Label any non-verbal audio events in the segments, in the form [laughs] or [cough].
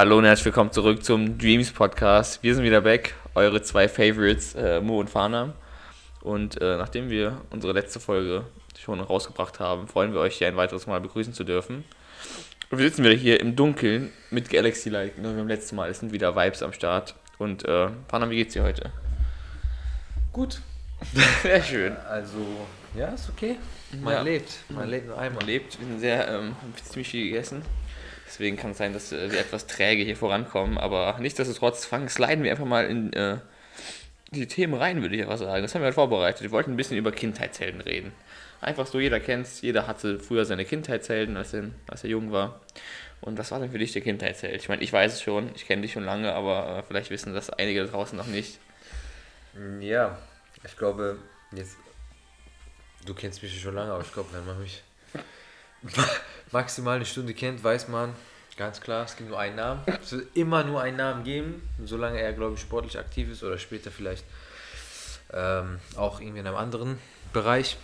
Hallo und herzlich willkommen zurück zum Dreams Podcast. Wir sind wieder back, eure zwei Favorites, äh, Mo und Farnam. Und äh, nachdem wir unsere letzte Folge schon rausgebracht haben, freuen wir euch hier ein weiteres Mal begrüßen zu dürfen. Und wir sitzen wieder hier im Dunkeln mit Galaxy Light, genau wie beim letzten Mal. Es sind wieder Vibes am Start. Und äh, Farnam, wie geht's dir heute? Gut. [laughs] Sehr schön. Also, ja, ist okay. Man Ja. lebt. Man lebt nur Man einmal. lebt, wir sind sehr, ähm, haben ziemlich viel gegessen. Deswegen kann es sein, dass äh, wir etwas träge hier vorankommen. Aber nichtsdestotrotz fangen, sliden wir einfach mal in äh, die Themen rein, würde ich einfach sagen. Das haben wir halt vorbereitet. Wir wollten ein bisschen über Kindheitshelden reden. Einfach so, jeder kennt's, jeder hatte früher seine Kindheitshelden, als er, als er jung war. Und was war denn für dich der Kindheitsheld? Ich meine, ich weiß es schon, ich kenne dich schon lange, aber äh, vielleicht wissen das einige draußen noch nicht. Ja, ich glaube, jetzt. Du kennst mich schon lange, aber ich glaube, wenn man mich maximal eine Stunde kennt, weiß man ganz klar, es gibt nur einen Namen. Es wird immer nur einen Namen geben, solange er, glaube ich, sportlich aktiv ist oder später vielleicht ähm, auch irgendwie in einem anderen Bereich.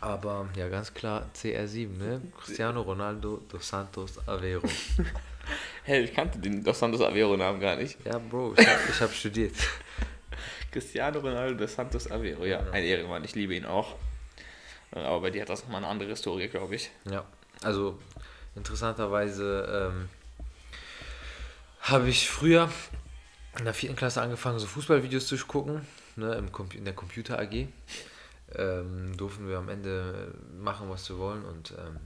Aber ja, ganz klar CR7, ne? Cristiano Ronaldo dos Santos Aveiro. [laughs] Hey, ich kannte den Dos Santos Aveiro-Namen gar nicht. Ja, Bro, ich habe hab studiert. [laughs] Cristiano Ronaldo dos Santos Aveiro, ja, ein Ehrenmann, ich liebe ihn auch. Äh, Aber bei dir hat das nochmal eine andere Historie, glaube ich. Ja, also interessanterweise ähm, habe ich früher in der vierten Klasse angefangen, so Fußballvideos zu gucken, ne, im in der Computer AG. Ähm, durften wir am Ende machen, was wir wollen und ähm,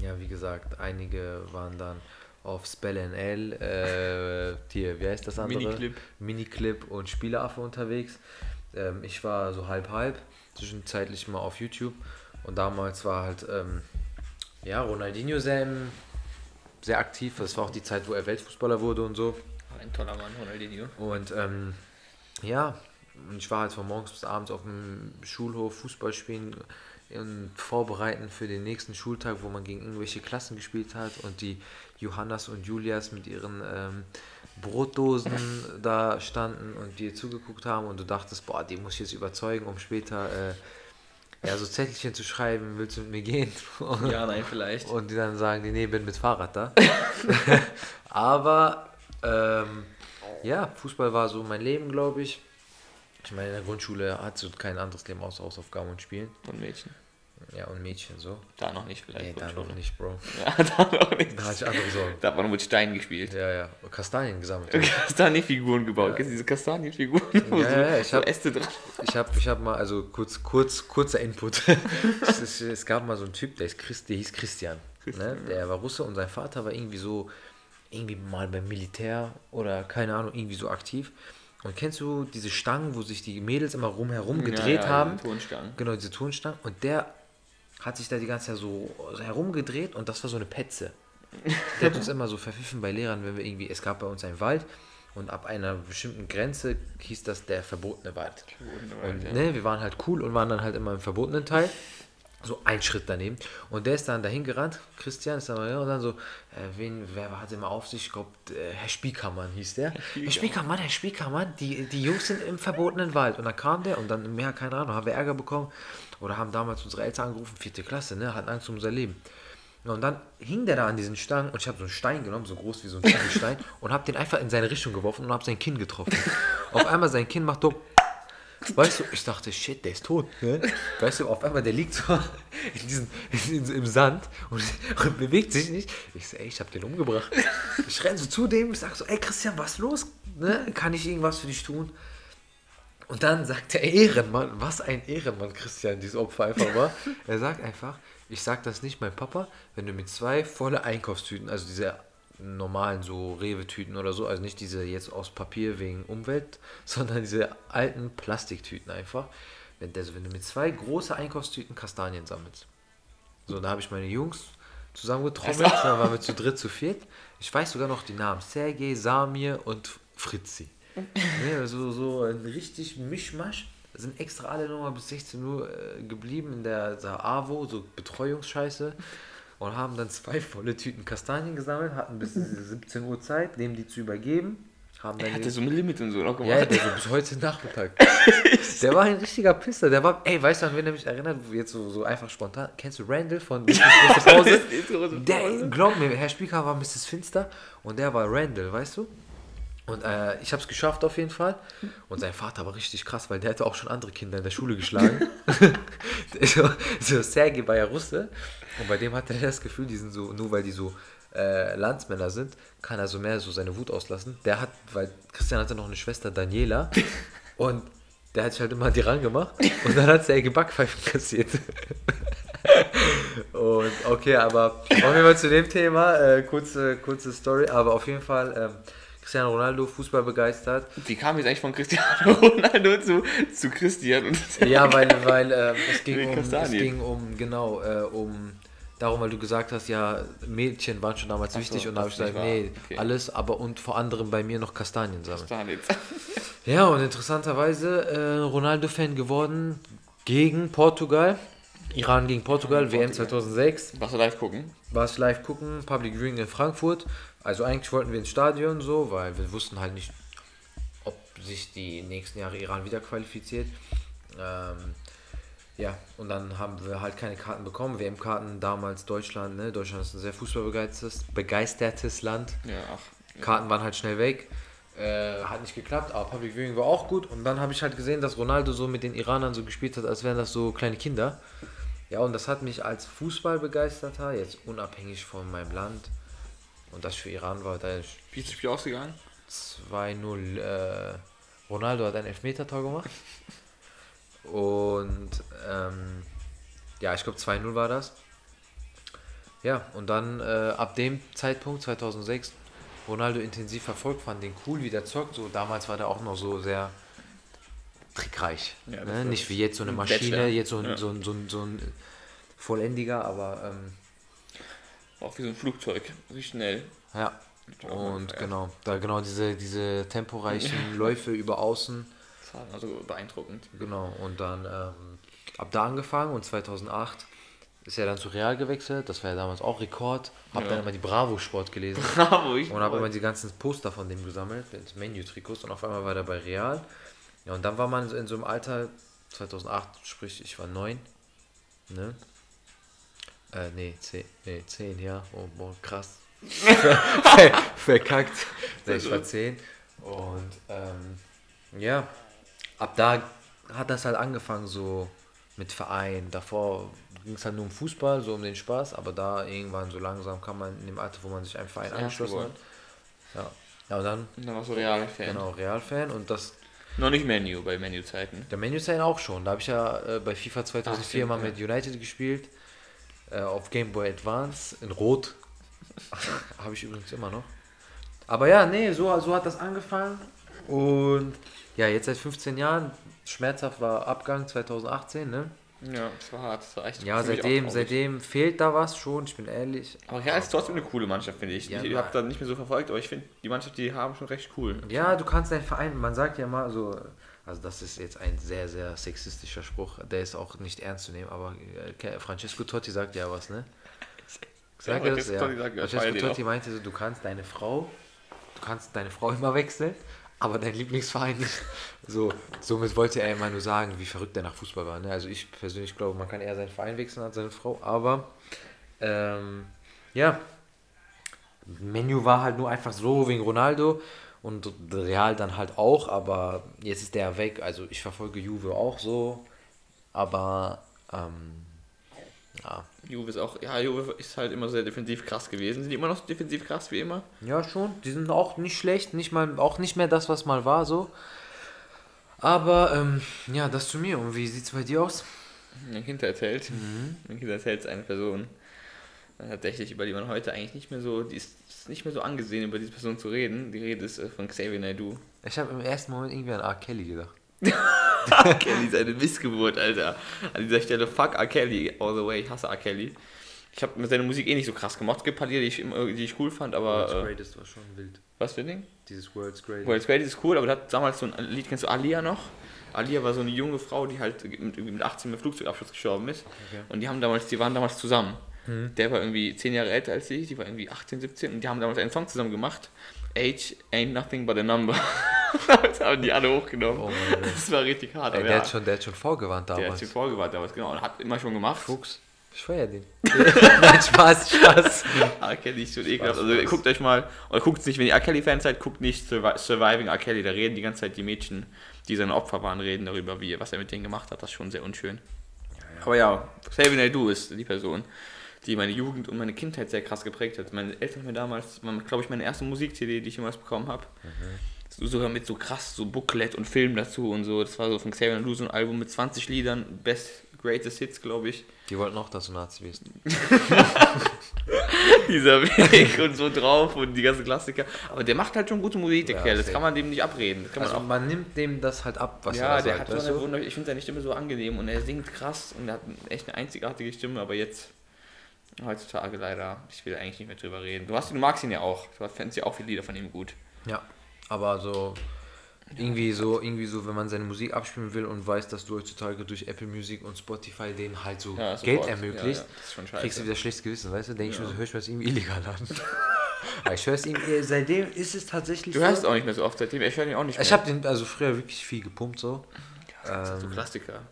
ja, wie gesagt, einige waren dann auf Spell NL, äh, hier, wie heißt das andere? Miniclip. Miniclip und Spieleaffe unterwegs. Ähm, ich war so halb-halb, zwischenzeitlich mal auf YouTube. Und damals war halt, ähm, ja, Ronaldinho sehr, im- sehr aktiv. Das war auch die Zeit, wo er Weltfußballer wurde und so. Ein toller Mann, Ronaldinho. Und ähm, ja, und ich war halt von morgens bis abends auf dem Schulhof Fußball spielen und vorbereiten für den nächsten Schultag, wo man gegen irgendwelche Klassen gespielt hat und die Johannas und Julias mit ihren ähm, Brotdosen da standen und dir zugeguckt haben und du dachtest, boah, die muss ich jetzt überzeugen, um später äh, ja, so Zettelchen zu schreiben, willst du mit mir gehen? [laughs] Ja, nein, vielleicht. Und die dann sagen, die, nee, bin mit Fahrrad da. [laughs] Aber ähm, ja, Fußball war so mein Leben, glaube ich. Ich meine, in der Grundschule hat so kein anderes Leben außer Hausaufgaben und Spielen. Und Mädchen. Ja, und Mädchen so. Da noch nicht, vielleicht. Nee, da noch nicht, Bro. [laughs] Ja, da noch nicht. Da hatte ich andere Sorgen. Da hat man nur mit Steinen gespielt. Ja, ja. Und Kastanien gesammelt. [laughs] Kastanienfiguren gebaut. Kennst du diese Kastanienfiguren? Ja, so, ja, ich so hab- Äste dran. Ich habe ich hab mal, also kurz, kurz, kurzer Input. [laughs] es, ist, es gab mal so einen Typ, der, ist Christ, der hieß Christian. ne? Der war Russe und sein Vater war irgendwie so, irgendwie mal beim Militär oder keine Ahnung, irgendwie so aktiv. Und kennst du diese Stangen, wo sich die Mädels immer rumherum gedreht ja, ja, haben? diese Turnstangen. Genau, diese Turnstangen. Und der hat sich da die ganze Zeit so herumgedreht und das war so eine Petze. Der hat uns [laughs] immer so verpfiffen bei Lehrern, wenn wir irgendwie, es gab bei uns einen Wald und ab einer bestimmten Grenze hieß das der verbotene Wald. Und ja. ne, wir waren halt cool und waren dann halt immer im verbotenen Teil. So ein Schritt daneben. Und der ist dann dahin gerannt, Christian ist dann und dann so, äh, wen, wer hatte immer auf sich? Ich glaube, äh, Herr Spiekermann hieß der. Herr Spiekermann, Herr Spiekermann, die, die Jungs sind im verbotenen Wald. Und dann kam der und dann, mehr, keine Ahnung, haben wir Ärger bekommen. Oder haben damals unsere Eltern angerufen, vierte Klasse, ne, hatten Angst um unser Leben. Und dann hing der da an diesen Stangen und ich habe so einen Stein genommen, so groß wie so ein Stein, und habe den einfach in seine Richtung geworfen und habe sein Kinn getroffen. Auf einmal sein Kinn macht so. Weißt du, ich dachte, shit, der ist tot. Ne? Weißt du, auf einmal, der liegt so in diesem, in, im Sand und, und bewegt sich nicht. Ich so, ey, ich hab den umgebracht. Ich renn so zu dem, ich sag so, ey Christian, was los? Ne? Kann ich irgendwas für dich tun? Und dann sagt der Ehrenmann, was ein Ehrenmann Christian, dieses Opfer einfach war. Er sagt einfach, ich sag das nicht meinem Papa, wenn du mit zwei volle Einkaufstüten, also diese normalen so Rewe-Tüten oder so, also nicht diese jetzt aus Papier wegen Umwelt, [laughs] sondern diese alten Plastiktüten einfach. Wenn, also wenn du mit zwei große Einkaufstüten Kastanien sammelst. So, da habe ich meine Jungs zusammengetrommelt, da waren wir zu dritt, zu viert. Ich weiß sogar noch die Namen, Sergej, Samir und Fritzi. [laughs] Ja, so, so ein richtig Mischmasch. Sind extra alle nochmal bis 16 Uhr äh, geblieben in der, der AWO, so Betreuungsscheiße. Und haben dann zwei volle Tüten Kastanien gesammelt, hatten bis 17 Uhr Zeit, dem die zu übergeben. haben Er dann hatte so ein Limit und so noch gemacht. ja, der so bis heute Nachmittag. [laughs] der war ein richtiger Pisser. Der war, ey, weißt du, an wen er mich erinnert? Jetzt so, so einfach spontan. Kennst du Randall von [laughs] Große Pause? Der, glaub mir, Herr Spieker war Mrs. Finster und der war Randall, weißt du? Und äh, ich habe es geschafft auf jeden Fall. Und sein Vater war richtig krass, weil der hatte auch schon andere Kinder in der Schule geschlagen. [laughs] so, so Sergei war ja Russe. Und bei dem hatte er das Gefühl, die sind so, nur weil die so äh, Landsmänner sind, kann er so mehr so seine Wut auslassen. Der hat, weil Christian hatte noch eine Schwester, Daniela. [laughs] Und der hat sich halt immer an die rangemacht. Und dann hat Sergei Backpfeifen kassiert. [laughs] Und okay, aber auf jeden Fall zu dem Thema, äh, kurze, kurze Story, aber auf jeden Fall ähm, Cristiano Ronaldo, Fußball begeistert. Wie kam jetzt eigentlich von Cristiano [laughs] Ronaldo zu, zu Christian? Ja, weil, weil äh, es, ging um, es ging um, genau, äh, um darum, weil du gesagt hast, ja, Mädchen waren schon damals Ach so, wichtig und da habe ich gesagt, nee. Okay. alles, aber und vor anderem bei mir noch Kastanien sammeln. Kastanien. [laughs] Ja, und interessanterweise äh, Ronaldo-Fan geworden gegen Portugal. Iran gegen Portugal, WM Portugal. 2006. Warst du live gucken? war es live gucken, Public Viewing in Frankfurt. Also eigentlich wollten wir ins Stadion so, weil wir wussten halt nicht, ob sich die nächsten Jahre Iran wieder qualifiziert. Ähm, ja, und dann haben wir halt keine Karten bekommen. WM-Karten damals Deutschland, ne? Deutschland ist ein sehr fußballbegeistertes begeistertes Land. Ja, ach. Karten waren halt schnell weg. Äh, hat nicht geklappt, aber Public Viewing war auch gut. Und dann habe ich halt gesehen, dass Ronaldo so mit den Iranern so gespielt hat, als wären das so kleine Kinder. Ja, und das hat mich als Fußballbegeisterter, jetzt unabhängig von meinem Land, und das für Iran war, da ist Wie ist das Spiel ausgegangen? 2-0. Äh, Ronaldo hat ein Elfmeter-Tor gemacht. [laughs] Und ähm, ja, ich glaube 2-0 war das. Ja, und dann äh, ab dem Zeitpunkt, 2006, Ronaldo intensiv verfolgt, fand den cool, wie der zockt. So, damals war der auch noch so sehr trickreich. Ja, ne? Nicht wie jetzt so eine ein Maschine, Bachelor. jetzt so ein, Ja. so ein, so ein, so ein Vollendiger, aber ähm, Auch wie so ein Flugzeug. Richtig schnell. ja. Und genau, da genau diese, diese temporeichen [laughs] Läufe über außen. War also beeindruckend. Genau, und dann ähm, ab da angefangen und 2008 ist er dann zu Real gewechselt. Das war ja damals auch Rekord. Hab Ja. dann immer die Bravo Sport gelesen [laughs] Bravo, ich und habe immer die ganzen Poster von dem gesammelt, mit Menu-Trikots und auf einmal war er bei Real. Ja, und dann war man in so einem Alter, 2008, sprich, ich war neun, ne? Äh, nee, zehn, nee, zehn, ja. Oh, boah, krass. [laughs] Ver- Verkackt. Nee, ich war [laughs] zehn. Und ähm, ja, ab da hat das halt angefangen so mit Verein. Davor ging es halt nur um Fußball, so um den Spaß, aber da irgendwann so langsam kam man in dem Alter, wo man sich einem Verein angeschlossen hat. Ja. ja, und dann Und dann warst du Real-Fan. genau Real-Fan und das Noch nicht Menu bei Menu-Zeiten. der Menu-Fan auch schon. Da habe ich ja äh, bei FIFA 2004 Ach, mal ja. mit United gespielt. Äh, auf Game Boy Advance in Rot. [laughs] habe ich übrigens immer noch. Aber ja, nee, so, so hat das angefangen. Und ja, jetzt seit 15 Jahren. Schmerzhaft war Abgang 2018, ne? Ja, das war hart. Das war echt Ja, seitdem, seitdem fehlt da was schon, ich bin ehrlich. Aber Real ist trotzdem eine coole Mannschaft, finde ich. Ja, ich habe da nicht mehr so verfolgt, aber ich finde, die Mannschaft, die haben schon recht cool. Ja, du kannst deinen Verein, man sagt ja mal so, also das ist jetzt ein sehr, sehr sexistischer Spruch, der ist auch nicht ernst zu nehmen, aber äh, Francesco Totti sagt ja was, ne? [laughs] Sag Ja, das? Francesco Ja. Totti sagt, Francesco Totti meinte so, du kannst deine Frau, du kannst deine Frau immer wechseln, aber dein Lieblingsverein nicht. [laughs] So, somit wollte er immer nur sagen, wie verrückt er nach Fußball war. Ne? Also ich persönlich glaube, man kann eher seinen Verein wechseln als seine Frau, aber ähm, ja, Menu war halt nur einfach so wegen Ronaldo und Real dann halt auch, aber jetzt ist der weg. Also ich verfolge Juve auch so, aber ähm, ja. Juve ist auch, ja, Juve ist halt immer sehr defensiv krass gewesen. Sind die immer noch defensiv krass wie immer? Ja, schon. Die sind auch nicht schlecht, nicht mal, auch nicht mehr das, was mal war, so. Aber, ähm, ja, das zu mir. Und wie sieht's bei dir aus? Mein Kind erzählt. Mhm. Mein Kind erzählt eine Person. äh, Tatsächlich, über die man heute eigentlich nicht mehr so, die ist, ist nicht mehr so angesehen, über diese Person zu reden. Die Rede ist äh, von Xavier Naidoo. Ich habe im ersten Moment irgendwie an R. Kelly gedacht. R. Kelly ist eine Missgeburt, Alter. An dieser Stelle, fuck R. Kelly all the way. Ich hasse R. Kelly. Ich habe mit seiner Musik eh nicht so krass gemacht. Es gibt ein paar Lieder, die ich, immer- die ich cool fand, aber. Äh, Greatest war schon wild. was für ein Ding? Dieses World's Greatest. World's Greatest ist cool, aber der hat damals so ein Lied, kennst du Alia noch? Alia war so eine junge Frau, die halt mit, mit 18 mit Flugzeugabschluss gestorben ist. Okay. Und die haben damals, die waren damals zusammen. Der war irgendwie 10 Jahre älter als ich, die war irgendwie 18, 17 und die haben damals einen Song zusammen gemacht. Age ain't nothing but a number. [laughs] das haben die alle hochgenommen. Oh das war richtig hart. Ey, aber der, ja, hat schon, der hat schon vorgewarnt der hat damals. sich vorgewarnt damals, genau. Und hat immer schon gemacht. Fuchs. Ich feier den. [laughs] Nein, Spaß, Spaß. [laughs] R. Kelly ist schon ekelhaft. Also guckt euch mal, oder guckt nicht, wenn ihr R. Kelly-Fans seid, guckt nicht Survi- Surviving R. Kelly. Da reden die ganze Zeit die Mädchen, die seine Opfer waren, reden darüber, wie, was er mit denen gemacht hat. Das ist schon sehr unschön. Aber ja, Xavier Naidoo ist die Person, die meine Jugend und meine Kindheit sehr krass geprägt hat. Meine Eltern haben mir damals, glaube ich, meine erste Musik-CD, die ich jemals bekommen habe. So, sogar mit so krass, so Booklet und Film dazu und so. Das war so von Xavier so ein Album mit 20 Liedern, Best Greatest Hits, glaube ich. Die wollten auch, dass du Nazi bist. [laughs] dieser Weg und so drauf und die ganzen Klassiker. Aber der macht halt schon gute Musik, der Ja, Kerl. Das kann man dem nicht abreden. Man Also auch, man nimmt dem das halt ab, was ja, er da der sagt, hat so eine? Wunder, ich finde seine Stimme so angenehm und er singt krass und er hat echt eine einzigartige Stimme, aber jetzt heutzutage leider, ich will eigentlich nicht mehr drüber reden. Du, hast, du magst ihn ja auch. Du fändest ja auch viele Lieder von ihm gut. Ja, aber so irgendwie so, irgendwie so, wenn man seine Musik abspielen will und weiß, dass du heutzutage durch Apple Music und Spotify denen halt so Ja, Geld ermöglicht, Ja, ja, kriegst du wieder schlechtes Gewissen, weißt du? Denke ich Ja. mir so, hör ich das irgendwie illegal an. Aber [laughs] ich höre es ihm, seitdem ist es tatsächlich Du so. hörst auch nicht mehr so oft seitdem. Ich höre ihn auch nicht mehr. ich habe den also früher wirklich viel gepumpt so. Das sind so Ähm, Klassiker.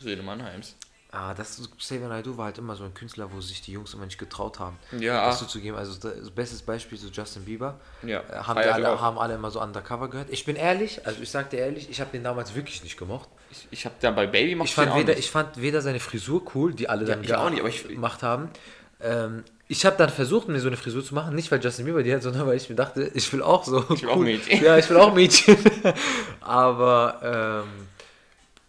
Söhne Mannheims. Ah, das Xavier Naidoo war halt immer so ein Künstler, wo sich die Jungs immer nicht getraut haben, Ja, das zuzugeben. Also das bestes Beispiel so Justin Bieber. ja. Äh, haben, ich alle, haben alle immer so undercover gehört. Ich bin ehrlich, also ich sag dir ehrlich, ich habe den damals wirklich nicht gemocht. Ich, ich habe da bei Baby Ich fand, weder, ich fand weder seine Frisur cool, die alle Ja, dann auch nicht, ich- gemacht haben. Ähm, ich habe dann versucht, mir so eine Frisur zu machen, nicht weil Justin Bieber die hat, sondern weil ich mir dachte, ich will auch so. Ich will auch Mädchen. Ja, ich will auch Mädchen. [laughs] aber ähm,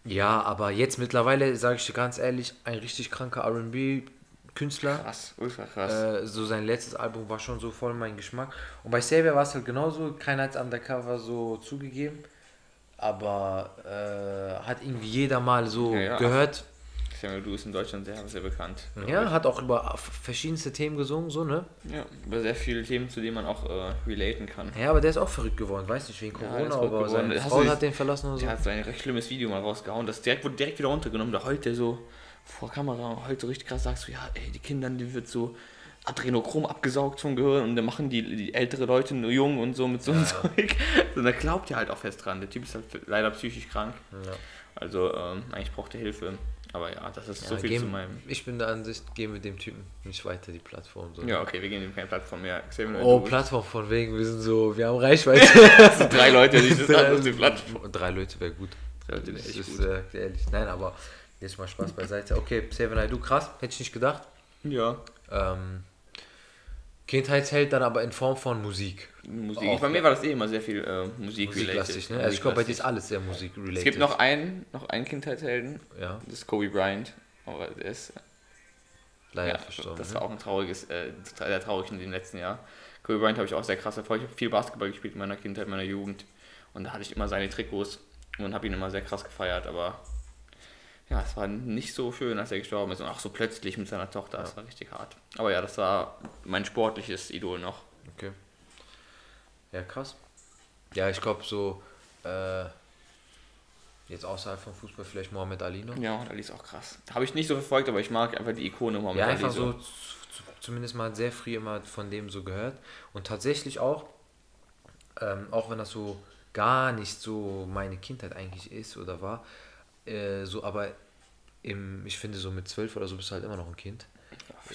ja, aber jetzt mittlerweile, sage ich dir ganz ehrlich, ein richtig kranker RB-Künstler. Krass, ultra krass. Äh, so sein letztes Album war schon so voll mein Geschmack. Und bei Xavier war es halt genauso, keiner hat es undercover so zugegeben. Aber äh, hat irgendwie jeder mal so Ja, ja. gehört. Samuel Du ist in Deutschland sehr, sehr bekannt. Ja, hat auch über verschiedenste Themen gesungen, so, ne? Ja, über sehr viele Themen, zu denen man auch äh, relaten kann. Ja, aber der ist auch verrückt geworden, weiß nicht, wegen Ja, Corona, verrückt aber seine Hast Frau hat den verlassen und so. Der hat so ein recht schlimmes Video mal rausgehauen. Das direkt, wurde direkt wieder runtergenommen. Da heult der so vor Kamera heult so richtig krass. Sagst du, ja, ey, die Kinder, die wird so Adrenochrom abgesaugt vom Gehirn und dann machen die, die ältere Leute nur jung und so mit so einem Zeug. [laughs] Und da glaubt er halt auch fest dran. Der Typ ist halt leider psychisch krank. Ja. Also ähm, eigentlich braucht er Hilfe. Aber ja, das ist so Ja, viel geben, zu meinem. ich bin der Ansicht, geben wir dem Typen nicht weiter die Plattform. So. Ja, okay, wir geben ihm keine Plattform mehr. Oh, Naidoo. Plattform von wegen, wir sind so, wir haben [laughs] Reichweite. Das sind drei Leute, die das an unsere Plattform. Drei Leute wäre gut. Drei Leute wäre echt ist gut. äh, ehrlich. Nein, aber jetzt mal Spaß beiseite. Okay, Seven I Do, krass, hätte ich nicht gedacht. Ja, Ähm, Kindheitsheld dann aber in Form von Musik. Musik. Auch, bei mir war das eh immer sehr viel äh, Musik Musiklastig, ne? Also ich glaube, bei dir ist alles sehr Musik-related. Es gibt noch einen, noch einen Kindheitshelden, Ja, das ist Kobe Bryant. Aber der ist leider ja, verstorben. das ne? war auch ein trauriges, äh, sehr traurig in dem letzten Jahr. Kobe Bryant habe ich auch sehr krass erfolgt. Ich habe viel Basketball gespielt in meiner Kindheit, meiner Jugend. Und da hatte ich immer seine Trikots und habe ihn immer sehr krass gefeiert. Aber ja, es war nicht so schön, als er gestorben ist. Und auch so plötzlich mit seiner Tochter. Das war richtig hart. Aber ja, das war mein sportliches Idol noch. Okay. Ja, krass. Ja, ich glaube so, äh, jetzt außerhalb vom Fußball vielleicht Mohamed Ali noch. Ja, Ali ist auch krass. Habe ich nicht so verfolgt, aber ich mag einfach die Ikone Mohammed Ja, Ali einfach so, zumindest mal sehr früh immer von dem so gehört. Und tatsächlich auch, ähm, auch wenn das so gar nicht so meine Kindheit eigentlich ist oder war, äh, so aber im, ich finde so mit zwölf oder so bist du halt immer noch ein Kind.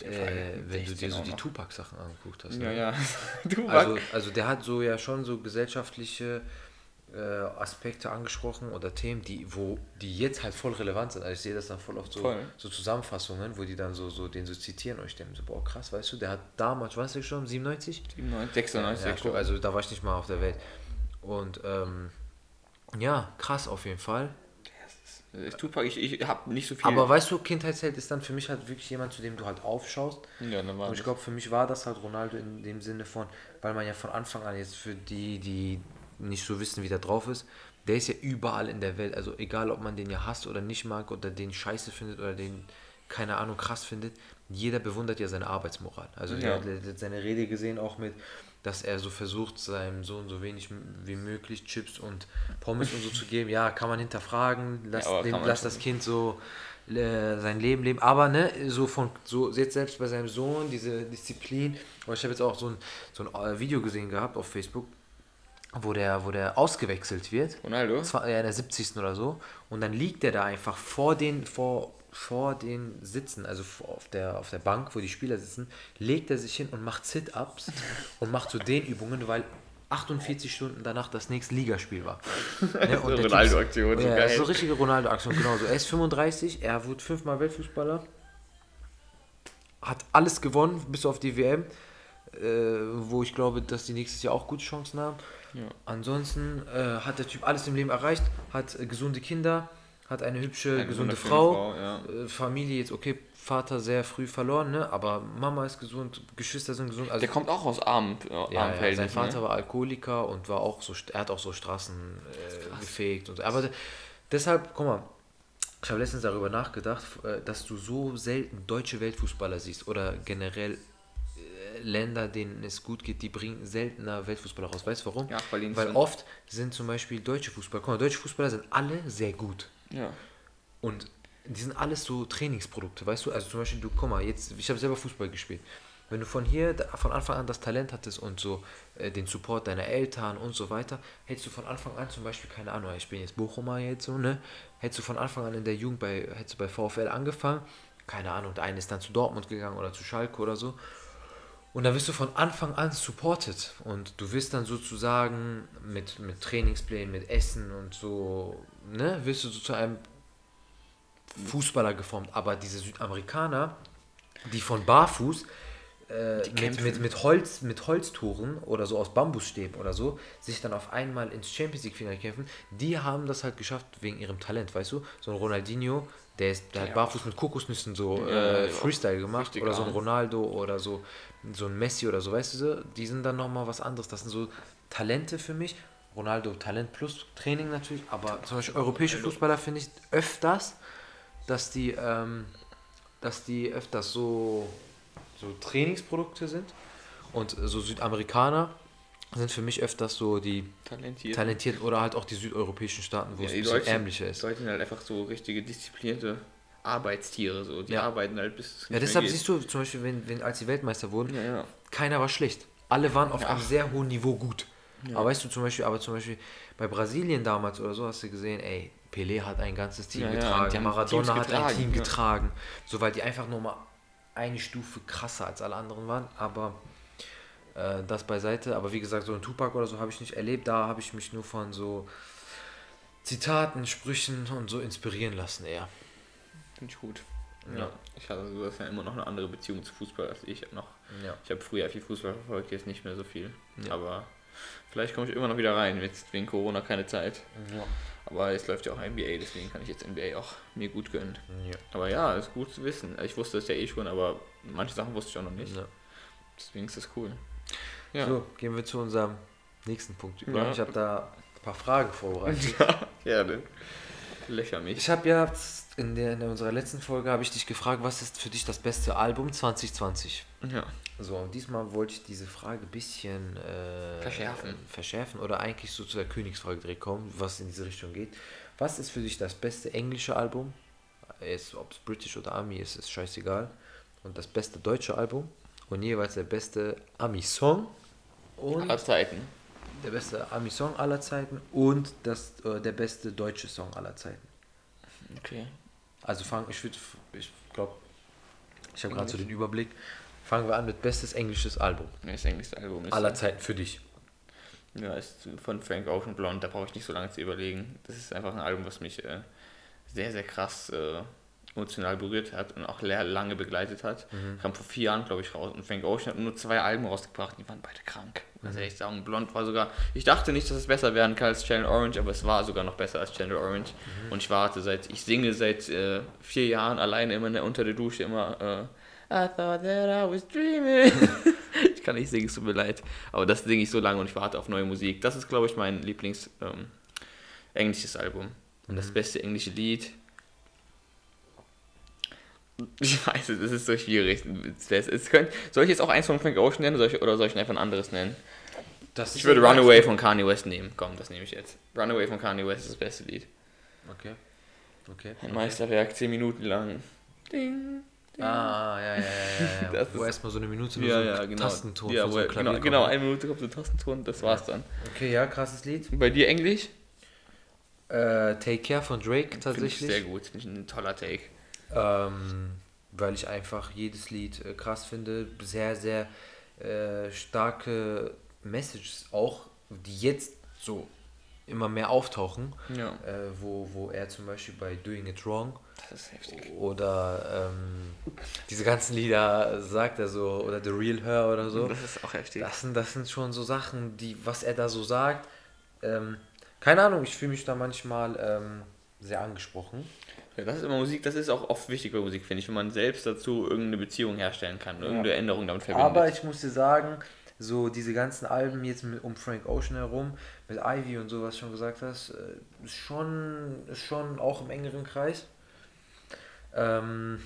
Äh, wenn du 16 dir so die. Tupac-Sachen angeguckt hast. Ja, ne? ja. [laughs] du Also, also der hat so ja schon so gesellschaftliche äh, Aspekte angesprochen oder Themen, die, wo, die jetzt halt voll relevant sind. Also ich sehe das dann voll oft so, Voll. so Zusammenfassungen, wo die dann so, so den so zitieren und ich denke so, boah krass, weißt du, der hat damals, weißt du schon, 97? 97, 96, Ja, guck, also da war ich nicht mal auf der Welt. Und ähm, ja, krass auf jeden Fall. Ich, Tupac, ich, ich habe nicht so viel. Aber weißt du, Kindheitsheld ist dann für mich halt wirklich jemand, zu dem du halt aufschaust. ja, war Und ich glaube, für mich war das halt Ronaldo in dem Sinne von, weil man ja von Anfang an jetzt für die, die nicht so wissen, wie der drauf ist, der ist ja überall in der Welt. Also egal, ob man den ja hasst oder nicht mag oder den scheiße findet oder den, keine Ahnung, krass findet, jeder bewundert ja seine Arbeitsmoral. Also Ja. der hat seine Rede gesehen auch mit, dass er so versucht, seinem Sohn so wenig wie möglich Chips und Pommes und so zu geben. Ja, kann man hinterfragen, lass, Ja, dem, lass das Kind so äh, sein Leben leben. Aber ne, so von so jetzt selbst bei seinem Sohn, diese Disziplin. Aber ich habe jetzt auch so ein, so ein äh, Video gesehen gehabt auf Facebook, wo der, wo der ausgewechselt wird. Ronaldo? Das war ja in der 70. oder so. Und dann liegt der da einfach vor den, vor, vor den Sitzen, also auf der, auf der Bank, wo die Spieler sitzen, legt er sich hin und macht Sit-Ups [laughs] und macht so Dehnübungen, weil 48 Stunden danach das nächste Ligaspiel war. [laughs] Ne, und ist- Ronaldo-Aktion, so Ja, geil. so richtige Ronaldo-Aktion, genau so. Er ist 35, er wurde fünfmal Weltfußballer, hat alles gewonnen, bis auf die WM, äh, wo ich glaube, dass die nächstes Jahr auch gute Chancen haben. Ansonsten äh, hat der Typ alles im Leben erreicht, hat äh, gesunde Kinder, hat eine hübsche, Eine gesunde Frau, Frau, ja. äh, Familie jetzt okay, Vater sehr früh verloren, ne? aber Mama ist gesund, Geschwister sind gesund. Also Der kommt auch aus armen, äh, ja, ja, sein Vater ne? war Alkoholiker und war auch so, er hat auch so Straßen äh, gefegt und so. Aber de- deshalb, guck mal, ich habe letztens darüber nachgedacht, äh, dass du so selten deutsche Weltfußballer siehst oder generell Länder, denen es gut geht, die bringen seltener Weltfußballer raus. Weißt du warum? Ja, weil Weil oft sind zum Beispiel deutsche Fußballer, guck mal, deutsche Fußballer sind alle sehr gut. Ja. Und die sind alles so Trainingsprodukte, weißt du? Also zum Beispiel, du, guck mal, jetzt, ich habe selber Fußball gespielt. Wenn du von hier, von Anfang an das Talent hattest und so äh, den Support deiner Eltern und so weiter, hättest du von Anfang an zum Beispiel, keine Ahnung, ich bin jetzt Bochumer jetzt so, ne? Hättest du von Anfang an in der Jugend bei, hättest du bei VfL angefangen, keine Ahnung, der eine ist dann zu Dortmund gegangen oder zu Schalke oder so. Und da wirst du von Anfang an supported. Und du wirst dann sozusagen mit, mit Trainingsplänen, mit Essen und so, ne, wirst du so zu einem Fußballer geformt. Aber diese Südamerikaner, die von Barfuß äh, mit, mit, mit, Holz, mit Holztoren oder so aus Bambusstäben oder so, sich dann auf einmal ins Champions League-Finale kämpfen, die haben das halt geschafft wegen ihrem Talent, weißt du? So ein Ronaldinho, der, ist, der hat Ja. barfuß mit Kokosnüssen so Ja, äh, Freestyle gemacht oder so ein. Ronaldo oder so, so ein Messi oder so, weißt du, so, die sind dann nochmal was anderes. Das sind so Talente für mich. Ronaldo Talent plus Training natürlich, aber zum Beispiel europäische Fußballer finde ich öfters, dass die, ähm, dass die öfters so, so Trainingsprodukte sind und so Südamerikaner sind für mich öfters so die Talentiert. talentierten oder halt auch die südeuropäischen Staaten, wo Ja, es die ein bisschen Deutschen- ärmlicher ist. Deutschen sind halt einfach so richtige disziplinierte Arbeitstiere, so. Die Ja. arbeiten halt bis Ja, deshalb siehst du zum Beispiel, wenn, wenn als die Weltmeister wurden, Ja, ja. keiner war schlecht. Alle waren auf Ja. einem sehr hohen Niveau gut. Aber weißt du zum Beispiel, aber zum Beispiel bei Brasilien damals oder so hast du gesehen, ey, Pelé hat ein ganzes Team die getragen, Maradona hat ein Team getragen, so weil die einfach nur mal eine Stufe krasser als alle anderen waren. Aber äh, das beiseite. Aber wie gesagt, so ein Tupac oder so habe ich nicht erlebt. Da habe ich mich nur von so Zitaten, Sprüchen und so inspirieren lassen eher. Finde ich gut. Ja. Ja. Ich hatte so ja immer noch eine andere Beziehung zu Fußball als ich noch. Ja. Ich habe früher viel Fußball verfolgt, jetzt nicht mehr so viel. Ja. Aber vielleicht komme ich immer noch wieder rein. Jetzt wegen Corona keine Zeit. Ja. Aber jetzt läuft ja auch NBA, deswegen kann ich jetzt NBA auch mir gut gönnen. Ja. Aber ja, ist gut zu wissen. Ich wusste es ja eh schon, aber manche Sachen wusste ich auch noch nicht. Ja. Deswegen ist das cool. Ja, So, gehen wir zu unserem nächsten Punkt über. Ja. Ich habe da ein paar Fragen vorbereitet. [laughs] gerne. Löcher mich. Ich habe ja in, der, in unserer letzten Folge habe ich dich gefragt, was ist für dich das beste Album 2020? Ja. So, und diesmal wollte ich diese Frage ein bisschen äh, Verschärfen. verschärfen oder eigentlich so zu der Königsfrage direkt kommen, was in diese Richtung geht. Was ist für dich das beste englische Album? Ob es British oder Ami ist, ist scheißegal. Und das beste deutsche Album und jeweils der beste Ami-Song und Aller Zeiten. Der beste Ami-Song aller Zeiten und das, äh, der beste deutsche Song aller Zeiten. Okay. Also fangen, ich würde, ich glaube, ich habe gerade so den Überblick. Fangen wir an mit bestes englisches Album Das englische Album ist. aller Zeiten für dich. Ja, ist von Frank Ocean Blonde, da brauche ich nicht so lange zu überlegen. Das ist einfach ein Album, was mich äh, sehr, sehr krass äh, emotional berührt hat und auch lange begleitet hat. Kam vor vier Jahren, glaube ich, raus. Und Frank Ocean hat nur zwei Alben rausgebracht, die waren beide krank. Muss ich echt sagen. Blond war sogar, ich dachte nicht, dass es besser werden kann als Channel Orange, aber es war sogar noch besser als Channel Orange. Und ich warte seit, ich singe seit äh, vier Jahren alleine immer in der, unter der Dusche immer, äh, I thought that I was dreaming. [laughs] ich kann nicht singen, es tut mir leid. Aber das singe ich so lange und ich warte auf neue Musik. Das ist, glaube ich, mein Lieblings ähm, englisches Album. Und das beste englische Lied. [laughs] Ich weiß, es ist so schwierig. Es, es könnt, soll ich jetzt auch eins von Frank Ocean nennen oder soll ich, oder soll ich einfach ein anderes nennen? Das Ich würde Runaway von Kanye West nehmen. Komm, das nehme ich jetzt. Runaway von Kanye West ist das beste Lied. Okay. Okay. Ein Meisterwerk, 10 Minuten lang. Ding. Ah, ja, ja, ja, ja. ja. [laughs] Wo erstmal so eine Minute nur Ja, so ja, ein genau. Tastenton ja, so Klavier genau, kommt, genau, ne? eine Minute kommt so ein Tastenton, das war's dann. Okay, ja, krasses Lied. Und bei dir Englisch? Äh, Take Care von Drake tatsächlich. sehr gut, finde ich ein toller Take. Ähm, weil ich einfach jedes Lied äh, krass finde. Sehr, sehr äh, starke Messages auch, die jetzt so immer mehr auftauchen. Ja, Äh, wo, wo er zum Beispiel bei Doing It Wrong oder ähm, diese ganzen Lieder sagt er so, oder The Real Her oder so. Das ist auch heftig. Das sind, das sind schon so Sachen, die, was er da so sagt. Ähm, keine Ahnung, ich fühle mich da manchmal ähm, sehr angesprochen. Ja, das ist immer Musik, das ist auch oft wichtig bei Musik, finde ich, wenn man selbst dazu irgendeine Beziehung herstellen kann, irgendeine Änderung damit verbindet. Aber ich muss dir sagen, so diese ganzen Alben jetzt mit, um Frank Ocean herum, mit Ivy und so, was du schon gesagt hast, äh, ist schon, ist schon auch im engeren Kreis. Ähm,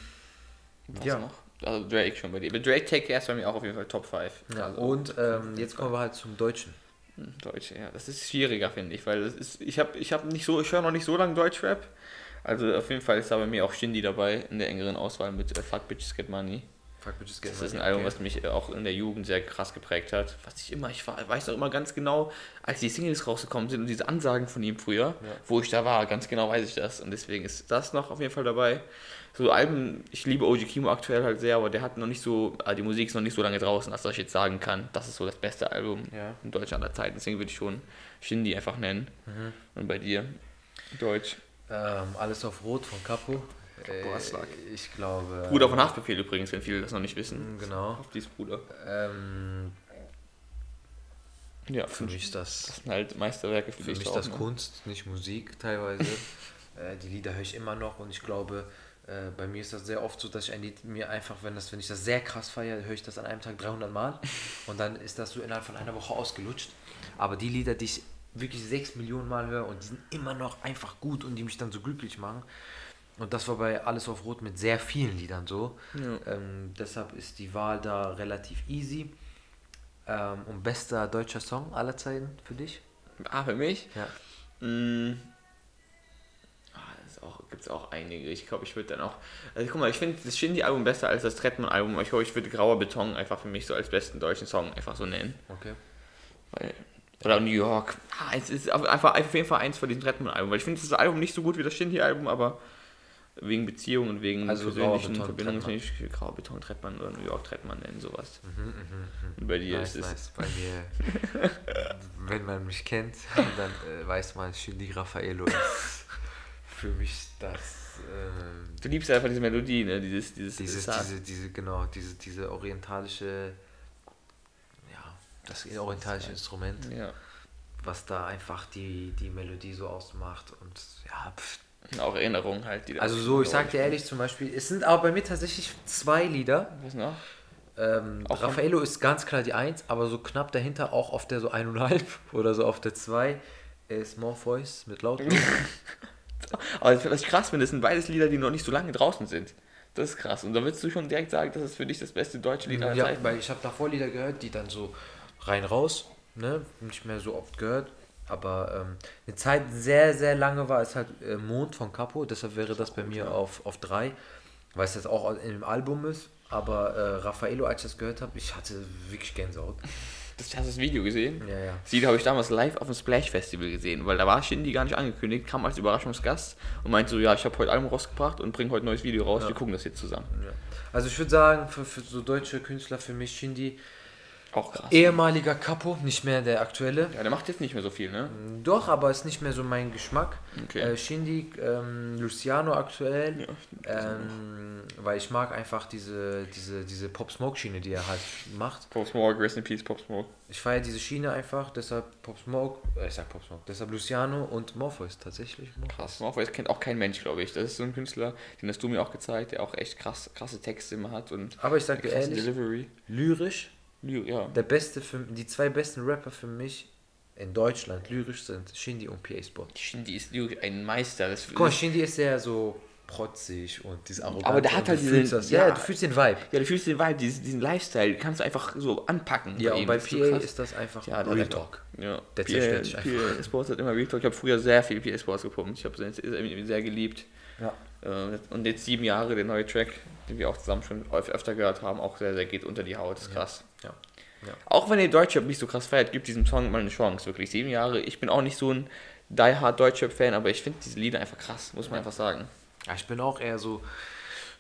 Was ja. noch? Also Drake schon bei dir. Aber Drake Take Care ist bei mir auch auf jeden Fall Top 5. ja, also, und ähm, jetzt kommen wir halt zum Deutschen. Hm, Deutsch, ja. Das ist schwieriger, finde ich, weil das ist, ich habe ich hab nicht so, ich höre noch nicht so lange Deutschrap. Also auf jeden Fall ist da bei mir auch Shindy dabei in der engeren Auswahl mit äh, Fuck Bitches Get Money. Fuck Bitches Das ist ein Album, was mich äh, auch in der Jugend sehr krass geprägt hat. Was ich immer, ich war, weiß noch immer ganz genau, als die Singles rausgekommen sind und diese Ansagen von ihm früher, wo ich da war, ganz genau weiß ich das. Und deswegen ist das noch auf jeden Fall dabei. So Alben, ich liebe OG Kimo aktuell halt sehr, aber der hat noch nicht so, äh, die Musik ist noch nicht so lange draußen, dass ich jetzt sagen kann, das ist so das beste Album Ja. in Deutschland aller Zeiten. Deswegen würde ich schon Shindy einfach nennen. Und bei dir? Deutsch. Ähm, alles auf Rot von Capo. Aslak. Äh, ich glaube. Bruder von Haftbefehl übrigens, wenn viele das noch nicht wissen. Genau. Auf dies Bruder. Ähm, Ja, für mich ist das Das sind halt Meisterwerke für, Für mich auch, das ne? Kunst, nicht Musik teilweise. [laughs] äh, die Lieder höre ich immer noch und ich glaube, äh, bei mir ist das sehr oft so, dass ich ein Lied mir einfach, wenn, das, wenn ich das sehr krass feiere, höre ich das an einem Tag 300 Mal und dann ist das so innerhalb von einer Woche ausgelutscht. Aber die Lieder, die ich wirklich 6 Millionen Mal höre und die sind immer noch einfach gut und die mich dann so glücklich machen. Und das war bei Alles auf Rot mit sehr vielen Liedern so. Ähm, deshalb ist die Wahl da relativ easy. Ähm, und bester deutscher Song aller Zeiten für dich? Ah, für mich? Ja. Mm. Auch, gibt es auch einige. Ich glaube, ich würde dann auch. Also guck mal, ich finde das Shindy-Album besser als das Trettmann-Album. Ich glaube, ich würde Grauer Beton einfach für mich so als besten deutschen Song einfach so nennen. Okay. Weil, oder New York. Ah, es ist auf- einfach auf jeden Fall eins von diesem Trettmann-Album. Weil ich finde das Album nicht so gut wie das Shindy-Album, aber wegen Beziehungen und wegen Also persönlichen Verbindungen finde ich Grauer Beton, Trettmann oder New York Trettmann nennen, sowas. Und bei dir Nice, ist es. nice. Bei mir, [laughs] wenn man mich kennt, dann äh, weiß man, Shindy Raffaello ist für mich das, ähm, Du liebst einfach diese Melodie, ne? Dieses, dieses, dieses, diese, diese, genau, diese, diese orientalische, ja, das orientalische Instrument, Ja. Was da einfach die, die Melodie so ausmacht und ja, pff. Auch Erinnerungen halt. Die Also so, ich sag dir ehrlich zum Beispiel, es sind aber bei mir tatsächlich zwei Lieder. Was noch? Ähm, Auch Raffaello ist ganz klar die 1, aber so knapp dahinter auch auf der so 1,5 [laughs] oder so auf der 2 ist Morpheus mit Laut. [laughs] Aber was ich krass finde, das sind beides Lieder, die noch nicht so lange draußen sind. Das ist krass. Und da würdest du schon direkt sagen, das ist für dich das beste deutsche Lied aller ja, Zeiten. weil ich habe davor Lieder gehört, die dann so rein raus, ne, nicht mehr so oft gehört. Aber ähm, eine Zeit sehr, sehr lange war es halt äh, Mond von Capo, deshalb wäre das bei mir auf, auf 3, weil es jetzt auch in dem Album ist. Aber äh, Raffaello, als ich das gehört habe, ich hatte wirklich Gänsehaut. [laughs] Das, hast du das Video gesehen? Ja, ja. Lied habe ich damals live auf dem Splash Festival gesehen, weil da war Shindy gar nicht angekündigt, kam als Überraschungsgast und meinte so, ja, ich habe heute Album rausgebracht und bringe heute ein neues Video raus, wir gucken das jetzt zusammen. Ja. Also ich würde sagen, für, für so deutsche Künstler, für mich Shindy, Auch krass. ehemaliger Capo, nicht mehr der aktuelle. Ja, der macht jetzt nicht mehr so viel, ne? Doch, aber ist nicht mehr so mein Geschmack. Okay. Äh, Shindy, ähm, Luciano aktuell, Ja, ähm, weil ich mag einfach diese, diese, diese Pop-Smoke-Schiene, die er halt macht. Pop Smoke, Rest in Peace, Pop Smoke. Ich feiere diese Schiene einfach, deshalb Pop-Smoke, äh, ich sag Pop-Smoke, deshalb Luciano und Morpheus tatsächlich. Morpheus. Krass. Morpheus kennt auch kein Mensch, glaube ich. Das ist so ein Künstler, den hast du mir auch gezeigt, der auch echt krass, krasse Texte immer hat und Aber ich sag dir ehrlich, Delivery. lyrisch, Ja. der beste für, die zwei besten Rapper für mich in Deutschland lyrisch sind Shindy und PA Sport. Shindy ist wirklich ein Meister. Das, Guck mal, Shindy ist sehr so protzig und dieses arrogant. Aber der hat halt diesen- das, ja, ja. du fühlst den Vibe. Ja, du fühlst den Vibe, diesen, diesen Lifestyle, kannst du einfach so anpacken. Ja, und bei ist so PA krass. ist das einfach Ja, der Real Talk. Ja, Der PA, zerstört dich einfach. PA Sports hat immer Real Talk. Ich habe früher sehr viel PA Sports gepumpt. Ich habe es sehr, geliebt. Ja. Äh, Und jetzt sieben Jahre, der neue Track, den wir auch zusammen schon öf- öfter gehört haben, auch sehr, sehr geht unter die Haut. Das ist krass. Ja. Ja. Auch wenn ihr Deutschrap nicht so krass feiert, gibt diesem Song mal eine Chance. Wirklich sieben Jahre. Ich bin auch nicht so ein die Hard Deutschrap-Fan, aber ich finde diese Lieder einfach krass, muss man einfach sagen. Ja, ich bin auch eher so,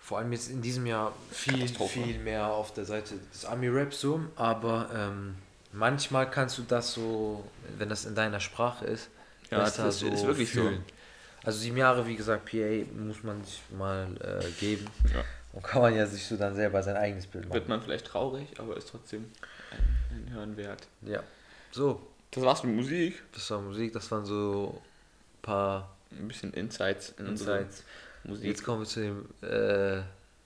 vor allem jetzt in diesem Jahr viel, viel mehr auf der Seite des Ami-Rap so, aber ähm, manchmal kannst du das so, wenn das in deiner Sprache ist, Ja, besser das ist- ist wirklich so. Also sieben Jahre, wie gesagt, PA muss man sich mal äh, geben Ja. Und kann man ja sich so dann selber sein eigenes Bild machen. Wird man vielleicht traurig, aber ist trotzdem ein, ein Hören wert. Ja, so, Das war's mit Musik. das war Musik, das waren so ein paar Ein bisschen Insights in Insights. Musik. Jetzt kommen wir zu dem äh,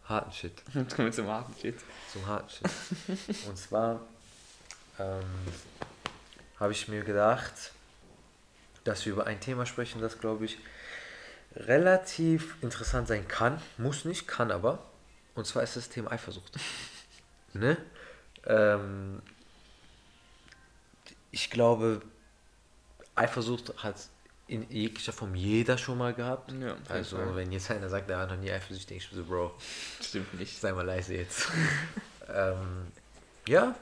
harten Shit. [laughs] Jetzt kommen wir zum harten Shit. zum harten Shit. Und zwar ähm, habe ich mir gedacht, dass wir über ein Thema sprechen, das glaube ich relativ interessant sein kann. Muss nicht, kann aber. Und zwar ist das Thema Eifersucht. [laughs] ne? Ähm, ich glaube, Eifersucht hat in jeglicher Form jeder schon mal gehabt. Ja, also, wenn jetzt einer sagt, er hat noch nie Eifersucht, denke ich so, Bro, Stimmt nicht. Sei mal leise jetzt. [laughs] ähm, ja,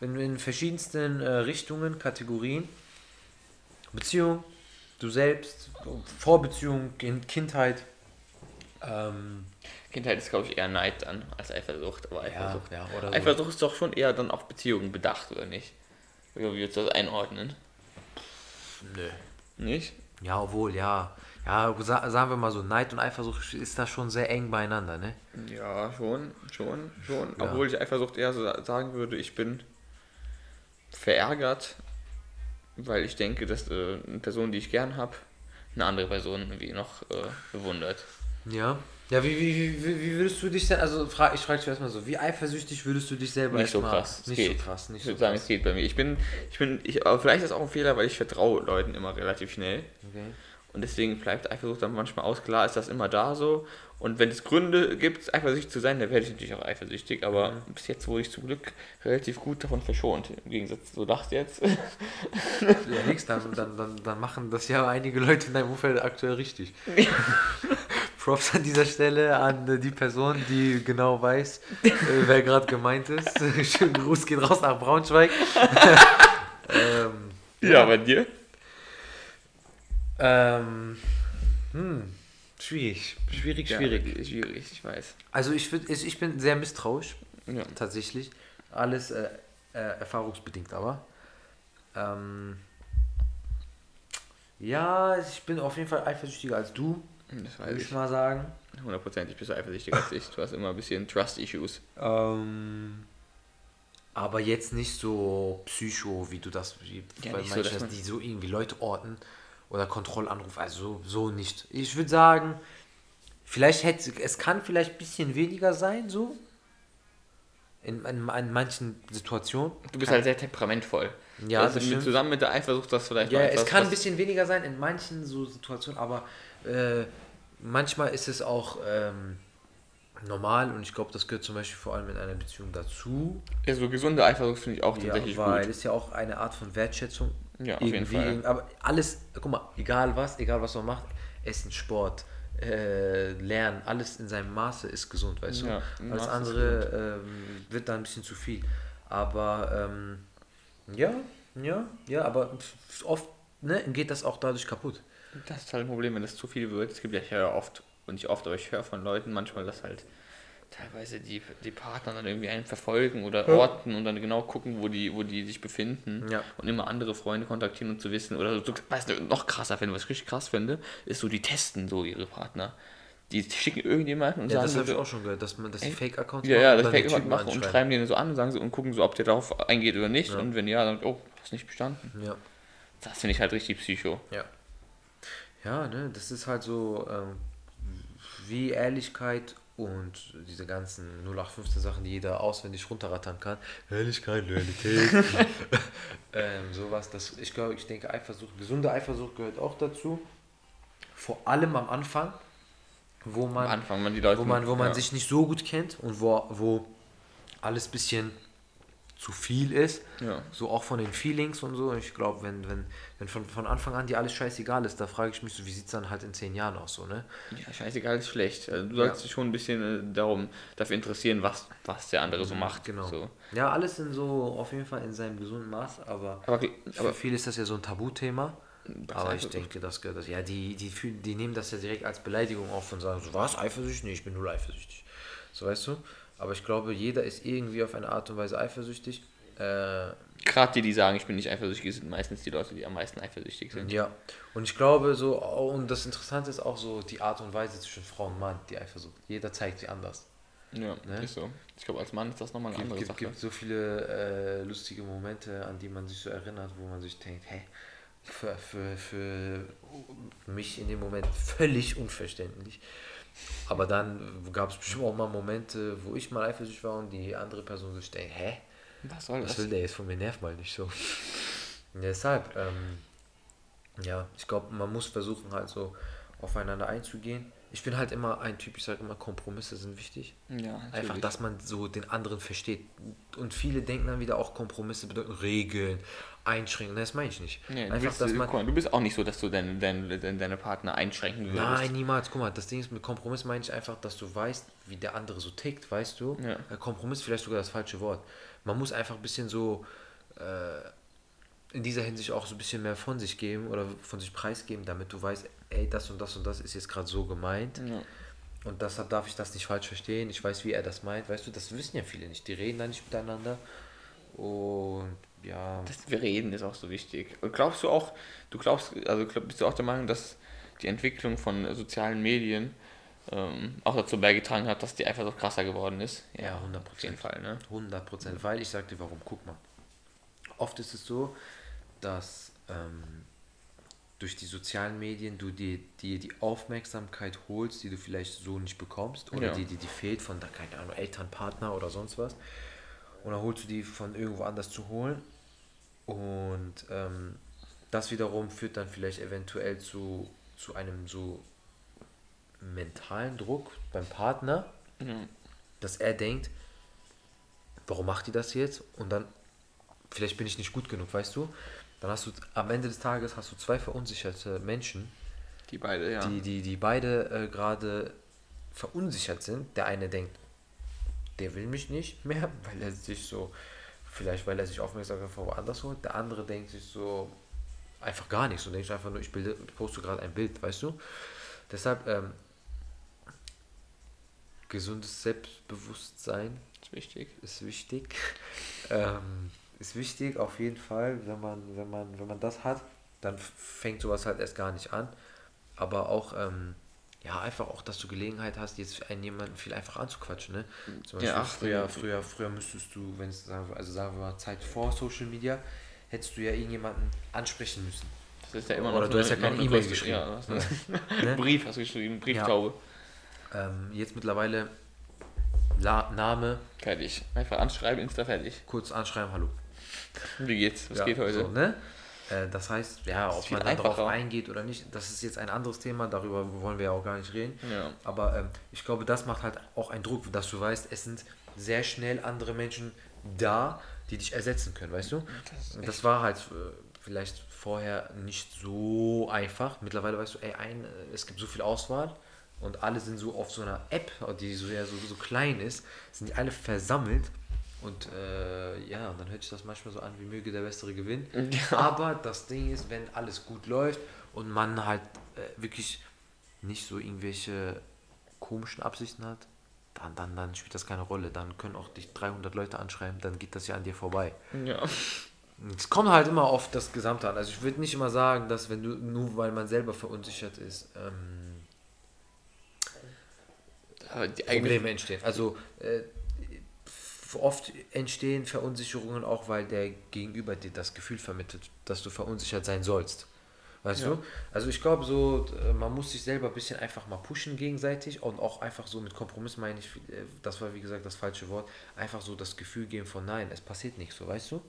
in, in verschiedensten äh, Richtungen, Kategorien. Beziehung, du selbst, Vorbeziehung, kind, Kindheit. Ähm, Kindheit ist, glaube ich, eher Neid dann als Eifersucht. Aber Eifersucht. ja, oder so. Eifersucht ist doch schon eher dann auf Beziehungen bedacht, oder nicht? Wie würdest du das einordnen? Nö. Nicht? Ja, obwohl, ja. Ja, sa sagen wir mal so, Neid und Eifersucht ist da schon sehr eng beieinander, ne? Ja, schon, schon, schon. Ja. Obwohl ich Eifersucht eher so sagen würde, ich bin verärgert, weil ich denke, dass äh, eine Person, die ich gern habe, eine andere Person irgendwie noch äh, bewundert. Ja. Ja, wie, wie, wie, wie- würdest du dich denn, also frag, ich frage dich erstmal so, wie eifersüchtig würdest du dich selber Nicht so krass. Nicht geht. so krass, nicht Ich so würde sagen, krass. es geht bei mir. Ich bin, ich bin, ich, aber vielleicht ist das auch ein Fehler, weil ich vertraue Leuten immer relativ schnell. Okay. Und deswegen bleibt Eifersucht dann manchmal aus. Klar ist das immer da so. Und wenn es Gründe gibt, eifersüchtig zu sein, dann werde ich natürlich auch eifersüchtig. Aber bis jetzt wurde ich zum Glück relativ gut davon verschont. Im Gegensatz zu das jetzt. [laughs] Ja, nix, dann, dann, dann, dann machen das ja einige Leute in deinem Umfeld aktuell richtig. [laughs] Props an dieser Stelle an äh, die Person, die genau weiß, äh, wer gerade gemeint ist. [laughs] Schönen Gruß geht raus nach Braunschweig. [laughs] ähm, ja, bei dir? ähm, hm, schwierig, schwierig, schwierig. Ja, schwierig, ich weiß. Also ich, ich ich bin sehr misstrauisch, Ja. tatsächlich. Alles äh, äh, erfahrungsbedingt aber. Ähm, ja, ich bin auf jeden Fall eifersüchtiger als du, Das weiß ich ich. mal sagen. Hundertprozentig bist du eifersüchtiger als ich. Du hast immer ein bisschen Trust-Issues. Ähm, aber jetzt nicht so psycho, wie du das, wie Ja, bei so, manchen, dass man- die so irgendwie Leute orten oder Kontrollanruf, also so, so nicht. Ich würde sagen, vielleicht hätte, es kann vielleicht ein bisschen weniger sein, so. In, in, in manchen Situationen. Du bist Kann- halt sehr temperamentvoll. Ja, also das mit, zusammen mit der Eifersucht das vielleicht Ja, es etwas, kann ein bisschen weniger sein in manchen so Situationen, aber äh, manchmal ist es auch ähm, normal und ich glaube, das gehört zum Beispiel vor allem in einer Beziehung dazu. Ja, so gesunde Eifersucht finde ich auch Ja, tatsächlich weil gut. es ja auch eine Art von Wertschätzung Ja, auf jeden Fall. Aber alles, guck mal, egal was, egal was man macht, Essen, Sport, äh, Lernen, alles in seinem Maße ist gesund, weißt du? Ja, im alles Maße ist andere ähm, wird dann ein bisschen zu viel. Aber ähm, ja, ja, ja, aber oft ne, geht das auch dadurch kaputt. Das ist halt ein Problem, wenn das zu viel wird. Es gibt ja, ich höre oft, und nicht oft, aber ich höre von Leuten manchmal, dass halt teilweise die, die Partner dann irgendwie einen verfolgen oder orten und dann genau gucken, wo die, wo die sich befinden Ja. und immer andere Freunde kontaktieren und zu wissen, oder so, weißt du, noch krasser finde, was ich richtig krass finde, ist so, die testen so ihre Partner. Die schicken irgendjemanden und Ja, das sagen habe ich so, auch schon gehört, dass man dass die Echt? Fake-Accounts ja, ja, das dann die Fake Typen machen und schreiben denen so an und sagen so, und gucken so, ob der darauf eingeht oder nicht. Ja. Und wenn ja, dann, oh, hast nicht bestanden. Ja. Das finde ich halt richtig psycho. Ja. Ja, ne, das ist halt so, ähm, wie Ehrlichkeit und diese ganzen 0815 Sachen, die jeder auswendig runterrattern kann. Ehrlichkeit, Loyalität. [laughs] ähm, sowas, das, ich glaube, ich denke, Eifersucht, gesunde Eifersucht gehört auch dazu. Vor allem am Anfang. wo man, Anfang, man die Leute. wo man, wo man ja. sich nicht so gut kennt und wo, wo alles bisschen zu viel ist. Ja. So auch von den Feelings und so. Und ich glaube, wenn, wenn, wenn von, von Anfang an dir alles scheißegal ist, da frage ich mich so, wie sieht es dann halt in zehn Jahren aus, so, ne? Ja, scheißegal ist schlecht. Also, du sollst dich schon ein bisschen äh, darum, dafür interessieren, was, was der andere so macht. Genau. So. Ja, alles in so, auf jeden Fall in seinem gesunden Maß, aber, Aber, für aber viele ist das ja so ein Tabuthema. Aber ich denke, das gehört das. Ja, die, die, fühlen, die nehmen das ja direkt als Beleidigung auf und sagen so, was, eifersüchtig? Nee, ich bin null eifersüchtig. So, weißt du? Aber ich glaube, jeder ist irgendwie auf eine Art und Weise eifersüchtig. Äh, gerade die, die sagen, ich bin nicht eifersüchtig, sind meistens die Leute, die am meisten eifersüchtig sind. ja. Und ich glaube so, und das Interessante ist auch so die Art und Weise zwischen Frau und Mann, die Eifersucht. Jeder zeigt sie anders. Ja, Ne? ist so. Ich glaube, als Mann ist das nochmal eine gibt, andere gibt, Sache. gibt so viele äh, lustige Momente, an die man sich so erinnert, wo man sich denkt, hä, für, für, für mich in dem Moment völlig unverständlich. Aber dann gab es bestimmt auch mal Momente, wo ich mal eifersüchtig war und die andere Person sich denkt, hä, Was soll was das? will der jetzt von mir, nerv mal nicht so. Deshalb, ähm, ja, ich glaube, man muss versuchen halt so aufeinander einzugehen. Ich bin halt immer ein Typ, ich sage immer, Kompromisse sind wichtig. Ja, Einfach, dass man so den anderen versteht. Und viele denken dann wieder auch, Kompromisse bedeuten Regeln, Einschränkungen. Das meine ich nicht. Nee, du, Einfach, willst, dass guck man. mal, du bist auch nicht so, dass du deine, deine, deine, deine Partner einschränken würdest. Nein, niemals. Guck mal, das Ding ist, mit Kompromiss meine ich einfach, dass du weißt, wie der andere so tickt, weißt du? Ja. Äh, Kompromiss ist vielleicht sogar das falsche Wort. Man muss einfach ein bisschen so äh, in dieser Hinsicht auch so ein bisschen mehr von sich geben oder von sich preisgeben, damit du weißt, ey, das und das und das ist jetzt gerade so gemeint. Ja. Und deshalb darf ich das nicht falsch verstehen. Ich weiß, wie er das meint. Weißt du, das wissen ja viele nicht. Die reden da nicht miteinander. Und ja. Das wir reden ist auch so wichtig. Und glaubst du auch, du glaubst, also glaub, bist du auch der Meinung, dass die Entwicklung von sozialen Medien ähm, auch dazu beigetragen hat, dass die einfach so krasser geworden ist? Ja, 100%. Auf jeden Fall, ne? 100 Prozent, weil ich sagte, warum? Guck mal. Oft ist es so, dass ähm, durch die sozialen Medien du dir, dir die Aufmerksamkeit holst, die du vielleicht so nicht bekommst oder Ja. die dir die fehlt von, da, keine Ahnung, Eltern, Partner oder sonst was. Und dann holst du die von irgendwo anders zu holen. Und ähm, das wiederum führt dann vielleicht eventuell zu, zu einem so mentalen Druck beim Partner, Ja. dass er denkt, warum macht die das jetzt? Und dann, vielleicht bin ich nicht gut genug, weißt du? Dann hast du am Ende des Tages hast du zwei verunsicherte Menschen, Die beide, ja. die, die, die beide äh, gerade verunsichert sind. Der eine denkt, der will mich nicht mehr, [laughs] weil er sich so, vielleicht weil er sich Aufmerksamkeit von woanders holt. Der andere denkt sich so, einfach gar nichts und denkt einfach nur, ich, bilde, poste gerade ein Bild, weißt du? Deshalb, ähm, gesundes Selbstbewusstsein ist wichtig. ist wichtig. [laughs] ähm, ist wichtig auf jeden Fall, wenn man, wenn man, wenn man das hat, dann fängt sowas halt erst gar nicht an. Aber auch, ähm, ja, einfach auch, dass du Gelegenheit hast, jetzt einen jemanden viel einfach anzuquatschen, ne? Zum Beispiel Ja, ach, früher, ja. früher, früher müsstest du, wenn es, sagen wir- also sagen wir mal, Zeit vor Social Media, hättest du ja irgendjemanden ansprechen müssen. Das ist ja immer Oder noch du hast ja keine eine E-Mail geschrieben. Ja, Ne? [laughs] einen Brief hast du geschrieben, Brieftaube. Ähm, jetzt mittlerweile La Name, Fertig. Einfach anschreiben, Insta fertig. kurz anschreiben, hallo. Wie geht's? Was Ja, geht heute? So, ne? Äh, Das heißt, ja, ist ob man da drauf einfacher. eingeht oder nicht, das ist jetzt ein anderes Thema, darüber wollen wir ja auch gar nicht reden. Ja. Aber ähm, ich glaube, das macht halt auch einen Druck, dass du weißt, es sind sehr schnell andere Menschen da, die dich ersetzen können, weißt du? Das das war halt äh, vielleicht vorher nicht so einfach. Mittlerweile weißt du, ey, ein, äh, es gibt so viel Auswahl und alle sind so auf so einer App, die so, ja, so, so klein ist, sind die alle versammelt. Und äh, ja, dann hört sich das manchmal so an, wie möge der Bessere gewinnen. [laughs] Ja. Aber das Ding ist, wenn alles gut läuft und man halt äh, wirklich nicht so irgendwelche komischen Absichten hat, dann, dann, dann spielt das keine Rolle. Dann können auch dich 300 Leute anschreiben, dann geht das ja an dir vorbei. Ja. Es kommt halt immer auf das Gesamte an. Also ich würde nicht immer sagen, dass wenn du, nur weil man selber verunsichert ist, ähm, Probleme entstehen. Also äh, oft entstehen Verunsicherungen auch, weil der Gegenüber dir das Gefühl vermittelt, dass du verunsichert sein sollst. Weißt Ja. du? Also ich glaube so, äh, man muss sich selber ein bisschen einfach mal pushen gegenseitig und auch einfach so mit Kompromiss meine ich, äh, das war wie gesagt das falsche Wort, einfach so das Gefühl geben von nein, es passiert nichts, so weißt du?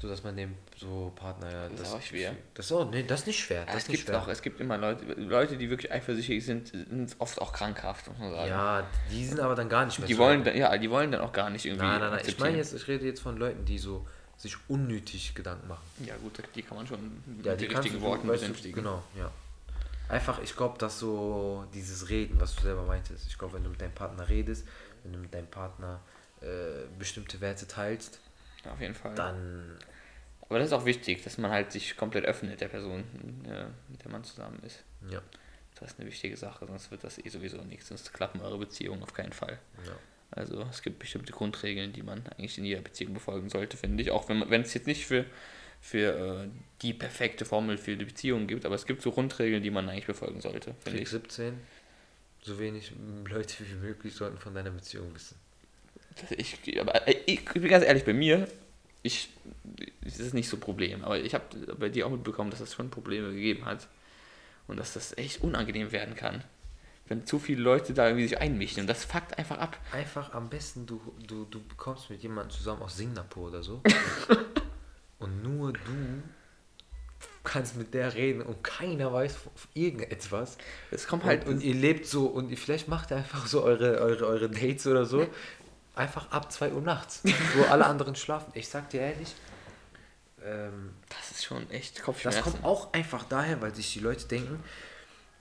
So dass man dem so Partner ja. Das ist auch schwer. Das ist auch, nee, das ist nicht schwer. Das Ja, ist es gibt auch, es gibt immer Leute, Leute, die wirklich eifersüchtig sind, sind oft auch krankhaft, muss man sagen. Ja, die sind aber dann gar nicht mehr Die wollen, dann, ja, die wollen dann auch gar nicht irgendwie. Nein, nein, nein. Ich meine jetzt, ich rede jetzt von Leuten, die so sich unnötig Gedanken machen. Ja, gut, die kann man schon mit Ja, den die richtigen Worten besänftigen. Genau, ja. Einfach, ich glaube, dass so dieses Reden, was du selber meintest, ich glaube, wenn du mit deinem Partner redest, wenn du mit deinem Partner äh, bestimmte Werte teilst, auf jeden Fall. dann Aber das ist auch wichtig, dass man halt sich komplett öffnet, der Person, äh, mit der man zusammen ist. ja, Das ist eine wichtige Sache, sonst wird das eh sowieso nichts. Sonst klappen eure Beziehungen auf keinen Fall. ja. Also es gibt bestimmte Grundregeln, die man eigentlich in jeder Beziehung befolgen sollte, finde ich. Auch wenn es jetzt nicht für, für äh, die perfekte Formel für die Beziehung gibt, aber es gibt so Grundregeln, die man eigentlich befolgen sollte, finde ich. 17, so wenig Leute wie möglich sollten von deiner Beziehung wissen. Ich. Aber äh, ich, ich bin ganz ehrlich, bei mir, ich, das ist nicht so ein Problem, aber ich habe bei dir auch mitbekommen, dass es schon Probleme gegeben hat und dass das echt unangenehm werden kann. Wenn zu viele Leute da irgendwie sich einmischen und das fuckt einfach ab. Einfach am besten, du, du, du kommst mit jemandem zusammen aus Singapur oder so [laughs] und nur du kannst mit der reden und keiner weiß irgendetwas. Es kommt Halt halt und, ihr lebt so und ihr vielleicht macht ihr einfach so eure, eure, eure Dates oder so. Einfach ab 2 Uhr nachts, wo alle anderen schlafen. Ich sag dir ehrlich, ähm, Das ist schon echt das Kopfschmerzen. kommt auch einfach daher, weil sich die Leute denken,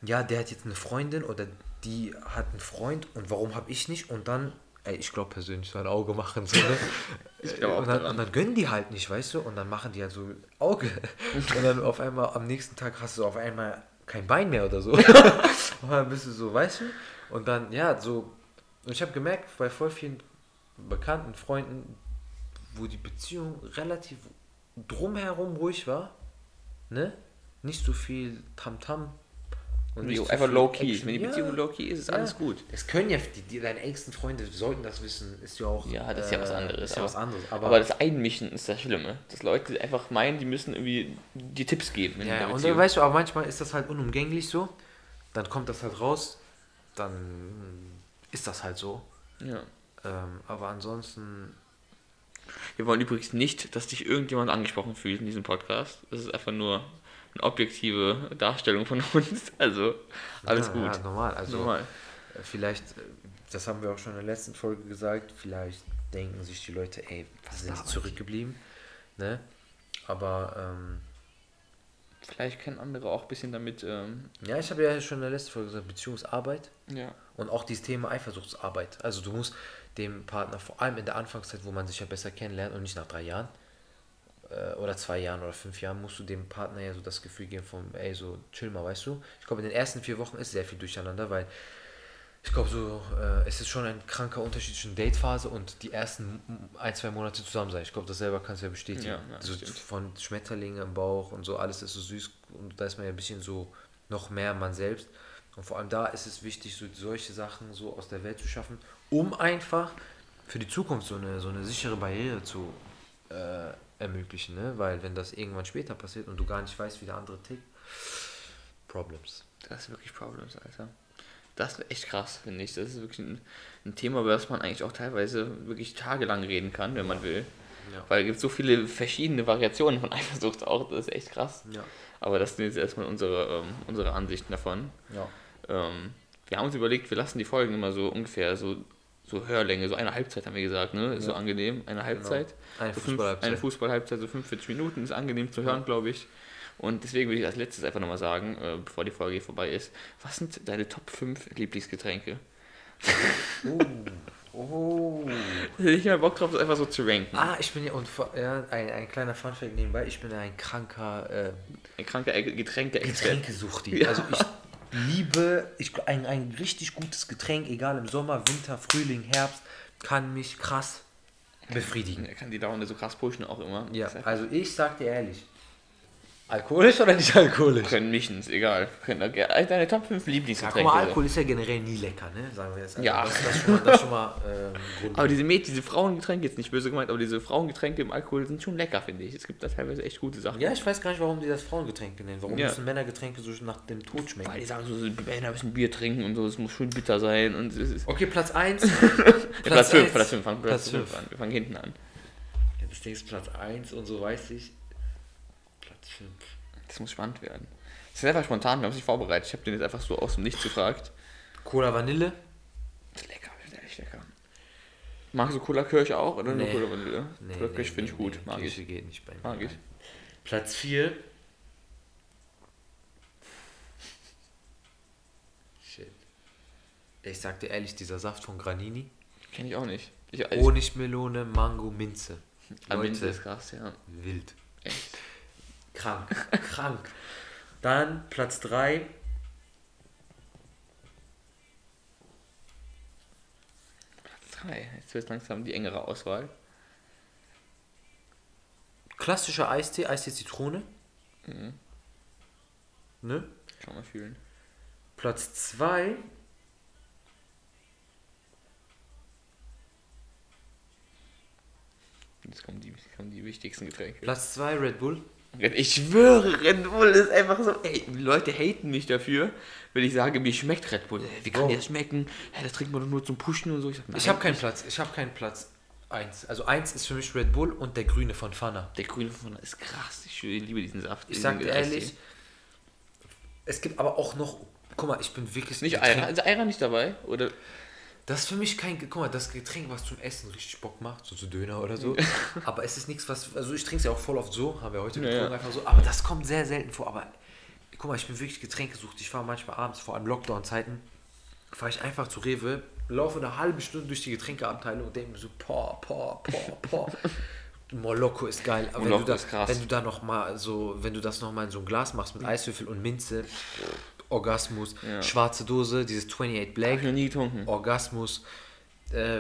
ja, der hat jetzt eine Freundin oder die hat einen Freund und warum habe ich nicht? Und dann, ey, ich glaube persönlich so ein Auge machen. So, ne? [laughs] Ich glaub auch und, dann, und dann gönnen die halt nicht, weißt du? Und dann machen die halt so Auge. [laughs] Und dann auf einmal am nächsten Tag hast du auf einmal kein Bein mehr oder so. [laughs] und dann bist du so, weißt du? Und dann, ja, so. Und ich habe gemerkt, bei voll vielen bekannten Freunden, wo die Beziehung relativ drumherum ruhig war, ne? Nicht so viel Tamtam. Und Jo, so einfach low-key. Wenn die Ja, Beziehung low-key ist, ist ja. alles gut. Es können ja, die, die, deine engsten Freunde sollten das wissen, ist ja auch. Ja, das ist ja was anderes. Ist ja aber, was anderes. aber, Aber, das Einmischen ist das Schlimme. Dass Leute einfach meinen, die müssen irgendwie die Tipps geben ja, und dann weißt du, aber manchmal ist das halt unumgänglich so. Dann kommt das halt raus, dann ist das halt so. ja. Ähm, aber ansonsten, Wir wollen übrigens nicht, dass sich irgendjemand angesprochen fühlt in diesem Podcast. Das ist einfach nur eine objektive Darstellung von [laughs] uns. Also, alles ja, gut. Ja, normal. Also Normal. äh, vielleicht, äh, das haben wir auch schon in der letzten Folge gesagt, vielleicht denken sich die Leute, ey, was sind zurückgeblieben? Ne? Aber ähm, Vielleicht können andere auch ein bisschen damit. Ähm, ja, ich habe ja schon in der letzten Folge gesagt, Beziehungsarbeit. ja. Und auch dieses Thema Eifersuchtsarbeit. Also du musst dem Partner, vor allem in der Anfangszeit, wo man sich ja besser kennenlernt und nicht nach drei Jahren äh, oder zwei Jahren oder fünf Jahren, musst du dem Partner ja so das Gefühl geben von, ey, so chill mal, weißt du. Ich glaube, in den ersten vier Wochen ist sehr viel durcheinander, weil ich glaube so, äh, es ist schon ein kranker Unterschied zwischen Datephase und die ersten ein, zwei Monate zusammen sein. Ich glaube, das selber kannst du ja bestätigen. Ja, ja, so von Schmetterlinge im Bauch und so, alles ist so süß und da ist man ja ein bisschen so noch mehr man selbst. Und vor allem da ist es wichtig, so solche Sachen so aus der Welt zu schaffen, um einfach für die Zukunft so eine, so eine sichere Barriere zu äh, ermöglichen. Ne? Weil wenn das irgendwann später passiert und du gar nicht weißt, wie der andere tickt, Problems. Das ist wirklich Problems, Alter. Das ist echt krass, finde ich. Das ist wirklich ein, ein Thema, über das man eigentlich auch teilweise wirklich tagelang reden kann, wenn man will. Ja. Weil es gibt so viele verschiedene Variationen von [laughs] Eifersucht auch, das ist echt krass. Ja. Aber das sind jetzt erstmal unsere, ähm, unsere Ansichten davon. Ja. Ähm, wir haben uns überlegt, wir lassen die Folgen immer so ungefähr so, so Hörlänge, so eine Halbzeit haben wir gesagt, ne? Ist so Ja. angenehm, eine Halbzeit. Eine so Fußballhalbzeit. eine Fußballhalbzeit, so 45 Minuten, ist angenehm zu hören, glaube ich. Und deswegen will ich als letztes einfach nochmal sagen, äh, bevor die Folge hier vorbei ist, was sind deine Top 5 Lieblingsgetränke? Oh. [laughs] Oh. Ich mal Bock drauf, das einfach so zu ranken. Ah, ich bin ja, und ja, ein, ein kleiner Funfact nebenbei, ich bin ja ein kranker äh, Ein kranker Getränke-Experte. Getränkesuchti. Ja. Also ich liebe ich, ein, ein richtig gutes Getränk, egal im Sommer, Winter, Frühling, Herbst, kann mich krass befriedigen. Er kann die Laune so krass pushen auch immer. Ja, also ich sag dir ehrlich, alkoholisch oder nicht alkoholisch? können mischen, ist egal. Können, deine Top 5 Ja, Lieblingsgetränke. mal, so. Alkohol ist ja generell nie lecker, ne? Sagen wir jetzt. Also Ja. Das, das ist schon mal, das schon mal ähm. Aber diese Mäd diese Frauengetränke, jetzt nicht böse gemeint, aber diese Frauengetränke im Alkohol sind schon lecker, finde ich. Es gibt da teilweise echt gute Sachen. ja, ich weiß gar nicht, warum die das Frauengetränk nennen. Warum Ja. müssen Männergetränke so nach dem Tod schmecken? Weil die sagen so, so, die Männer müssen Bier trinken und so, es muss schön bitter sein und es ist. Okay, Platz 1. [laughs] Platz 5, eins. Platz 5, fangen Platz Platz 5 fünf. an. Wir fangen hinten an. Ja, Ding ist Platz 1 und so weiß ich. Platz 5. Das muss spannend werden. Das ist einfach spontan, wir haben uns nicht vorbereitet. Ich habe den jetzt einfach so aus dem Nichts gefragt. Cola Vanille? Lecker, ist echt lecker. Magst du Cola Kirche auch oder nur Nee. Cola Vanille? Nee, Cola nee, Kirche finde ich nee, gut, nee, mag Kirche ich. geht nicht bei mir. Mag ich. Platz 4. Shit. Ich sag dir ehrlich, dieser Saft von Granini. Kenne ich auch nicht. Ich, Honigmelone, Mango, Minze. Aber Minze ist krass, ja. wild. Echt. Krank. Krank. Dann Platz 3. Platz 3. Jetzt wird langsam die engere Auswahl. Klassischer Eistee, Eistee Zitrone. Mhm. Ne? Kann man fühlen. Platz 2. Jetzt kommen die, kommen die wichtigsten Getränke. Platz 2 Red Bull. Ich schwöre, Red Bull ist einfach so. Ey, Leute haten mich dafür, wenn ich sage, mir schmeckt Red Bull. Wie kann Bro. dir das schmecken? Hey, das trinkt man doch nur zum Pushen und so. Ich, sag, Ich habe keinen Platz. Ich habe keinen Platz 1. Also 1 ist für mich Red Bull und der grüne von Fana. Der grüne von ist krass. Ich liebe diesen Saft. Ich sag dir ehrlich, es gibt aber auch noch. Guck mal, ich bin wirklich. Nicht Ayran. Ist Ayran nicht dabei? Oder? Das ist für mich kein. Guck mal, das Getränk, was zum Essen richtig Bock macht, so zu Döner oder so. [laughs] aber es ist nichts, was. Also ich trinke es ja auch voll oft so, haben wir heute Ja, getrunken, ja. einfach so. Aber das kommt sehr selten vor. Aber guck mal, ich bin wirklich Getränkesucht. Ich fahre manchmal abends, vor allem Lockdown-Zeiten, fahre ich einfach zu Rewe, laufe eine halbe Stunde durch die Getränkeabteilung und denke mir so, boah, boah, boah, boah. [laughs] Moloko ist geil. Aber wenn du da. Wenn du da noch mal so, wenn du das noch mal in so ein Glas machst mit Eiswürfel und Minze, Orgasmus, Ja. schwarze Dose, dieses 28 Hab Black, ich noch nie getrunken. Orgasmus. Äh,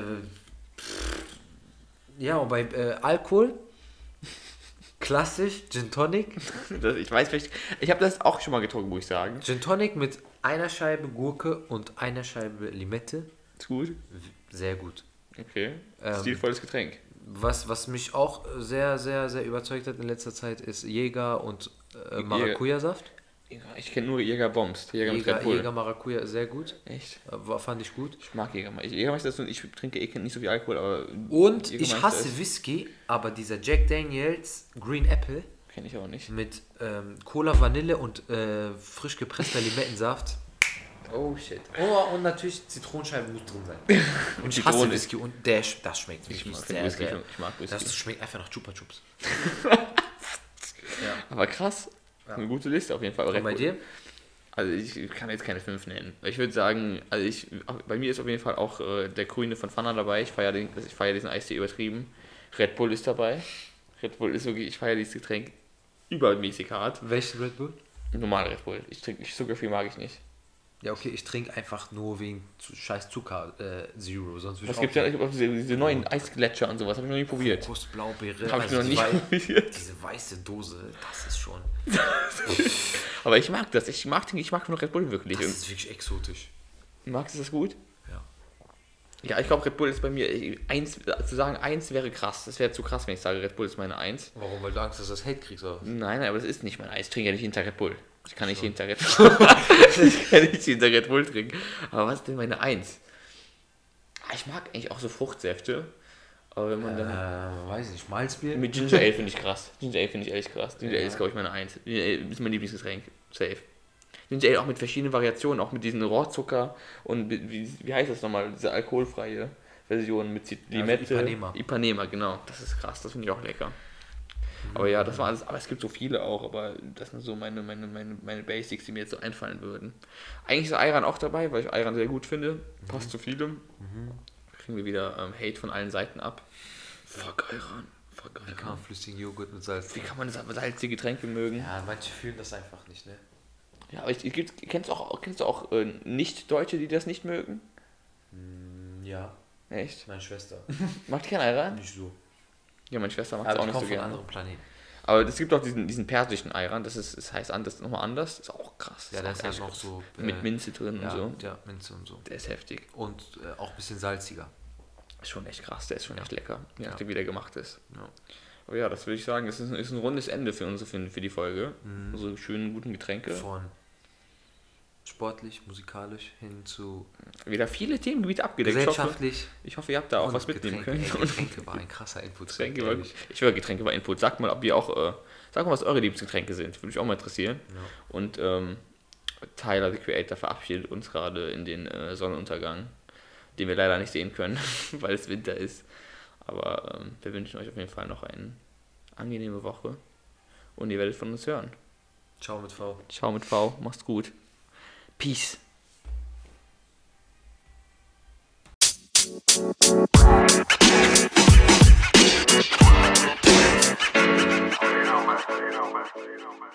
ja, und bei äh, Alkohol, [laughs] klassisch, Gin Tonic. Das, ich weiß vielleicht. Ich habe das auch schon mal getrunken, muss ich sagen. Gin Tonic mit einer Scheibe Gurke und einer Scheibe Limette. Ist gut. Sehr gut. Okay. Ähm, Stilvolles Getränk. Was, was mich auch sehr, sehr, sehr überzeugt hat in letzter Zeit, ist Jäger und äh, Maracuja-Saft. Ich kenne nur Jäger Bombs. Jäger, Jäger. Jäger Maracuja, sehr gut. Echt? Äh, War, fand ich gut. Ich mag Jägermeister. Ich, Jägermeister ist ich trinke eh nicht so viel Alkohol, aber. Und ich hasse ist- Whisky, aber dieser Jack Daniels Green Apple Kenne ich auch nicht. mit ähm, Cola, Vanille und äh, frisch gepresster Limettensaft. Oh shit. Oh, und natürlich Zitronenscheibe muss drin sein. [laughs] Und ich hasse. Whisky und der, das schmeckt Ich mag sehr, Whisky. sehr. Ich mag Whisky. Das schmeckt einfach nach Chupa Chups. [laughs] Aber krass. Eine gute Liste auf jeden Fall. Und bei dir? Also ich kann jetzt keine fünf nennen. Ich würde sagen, also ich, bei mir ist auf jeden Fall auch äh, der Grüne von Fana dabei. Ich feiere den, ich feiere diesen Eistee übertrieben. Red Bull ist dabei. Red Bull ist wirklich, ich feiere dieses Getränk übermäßig hart. Welchen Red Bull? Normal Red Bull. Ich trinke Zucker viel mag ich nicht. Ja, okay, ich trinke einfach nur wegen scheiß Zucker äh, Zero, sonst würde Es ich gibt ja es gibt auch diese, diese neuen Eisgletscher und sowas, habe ich noch nie probiert. Kokos, Blaubeere, Habe ich also noch nie probiert. Diese weiße Dose, das ist schon, [laughs] Aber ich mag das. Ich mag, den- ich mag nur Red Bull wirklich. das ist wirklich exotisch. magst du das gut? Ja. Ja, ich glaube, Red Bull ist bei mir, äh, eins, zu sagen, eins wäre krass. Das wäre zu krass, wenn ich sage, Red Bull ist meine Eins. Warum? Weil du Angst hast, dass du das Hate kriegst, oder? Nein, nein, aber das ist nicht mein Eis. Ich trinke ja nicht hinter Red Bull. Ich kann nicht hinter Red Bull. ich kann nicht hinter Red Bull trinken. Aber was ist denn meine Eins? Ah, Ich mag eigentlich auch so Fruchtsäfte. Aber wenn man dann. Äh, weiß nicht, Malzbier? Mit Ginger Ale finde ich krass. Ginger Ale finde ich ehrlich krass. Ginger Ale Ja. ist, glaube ich, meine Eins. Ginger Ale ist mein Lieblingsgetränk. Safe. Ginger Ale auch mit verschiedenen Variationen, auch mit diesen Rohrzucker und wie, wie, heißt das nochmal, diese alkoholfreie Version mit Ja, Limette. also Ipanema. Ipanema, genau. Das ist krass, das finde ich auch lecker. Aber ja, das war alles, aber es gibt so viele auch, aber das sind so meine, meine, meine, meine Basics, die mir jetzt so einfallen würden. Eigentlich ist Ayran auch dabei, weil ich Ayran sehr gut finde. Passt zu vielem. Kriegen wir wieder ähm, Hate von allen Seiten ab. Fuck Ayran. Fuck Wie kann Ayran. man flüssigen Joghurt mit Salz? Wie kann man das salzige Getränke mögen? Ja, manche fühlen das einfach nicht, ne? Ja, aber ich, ich, kennst du auch, kennst du auch äh, Nicht-Deutsche, die das nicht mögen? Ja, Echt? meine Schwester. Macht keinen Ayran? Nicht so. Ja, meine Schwester macht es auch ich nicht so gerne. anderen Planeten. Aber es gibt auch diesen, diesen persischen Ayran, das ist, das heißt anders, nochmal anders. Ist auch krass. Ja, auch ist halt noch so. Mit äh, Minze drin ja, und so. Ja, Minze und so. Der ist heftig. Und äh, auch ein bisschen salziger. Ist schon echt krass, der ist schon echt lecker, je Ja. nachdem wie der gemacht ist. Ja. Aber ja, das würde ich sagen, das ist ein, ist ein rundes Ende für unsere für, für die Folge. Unsere schönen, guten Getränke. Von sportlich, musikalisch hin zu Wieder viele Themengebiete abgedeckt. Ich hoffe, gesellschaftlich. ich hoffe, ihr habt da auch was mitnehmen Getränke. können. Ey, Getränke war ein krasser Input. Getränke war, ich höre Getränke war Input. Sagt mal, ob ihr auch, äh, sag mal, was eure Lieblingsgetränke sind. Würde mich auch mal interessieren. Ja. Und ähm, Tyler, the Creator, verabschiedet uns gerade in den äh, Sonnenuntergang, den wir leider nicht sehen können, [laughs] weil es Winter ist. Aber ähm, wir wünschen euch auf jeden Fall noch eine angenehme Woche. Und ihr werdet von uns hören. Ciao mit V. Ciao mit V, macht's gut. Peace. You know, man. You know, man. You know, man.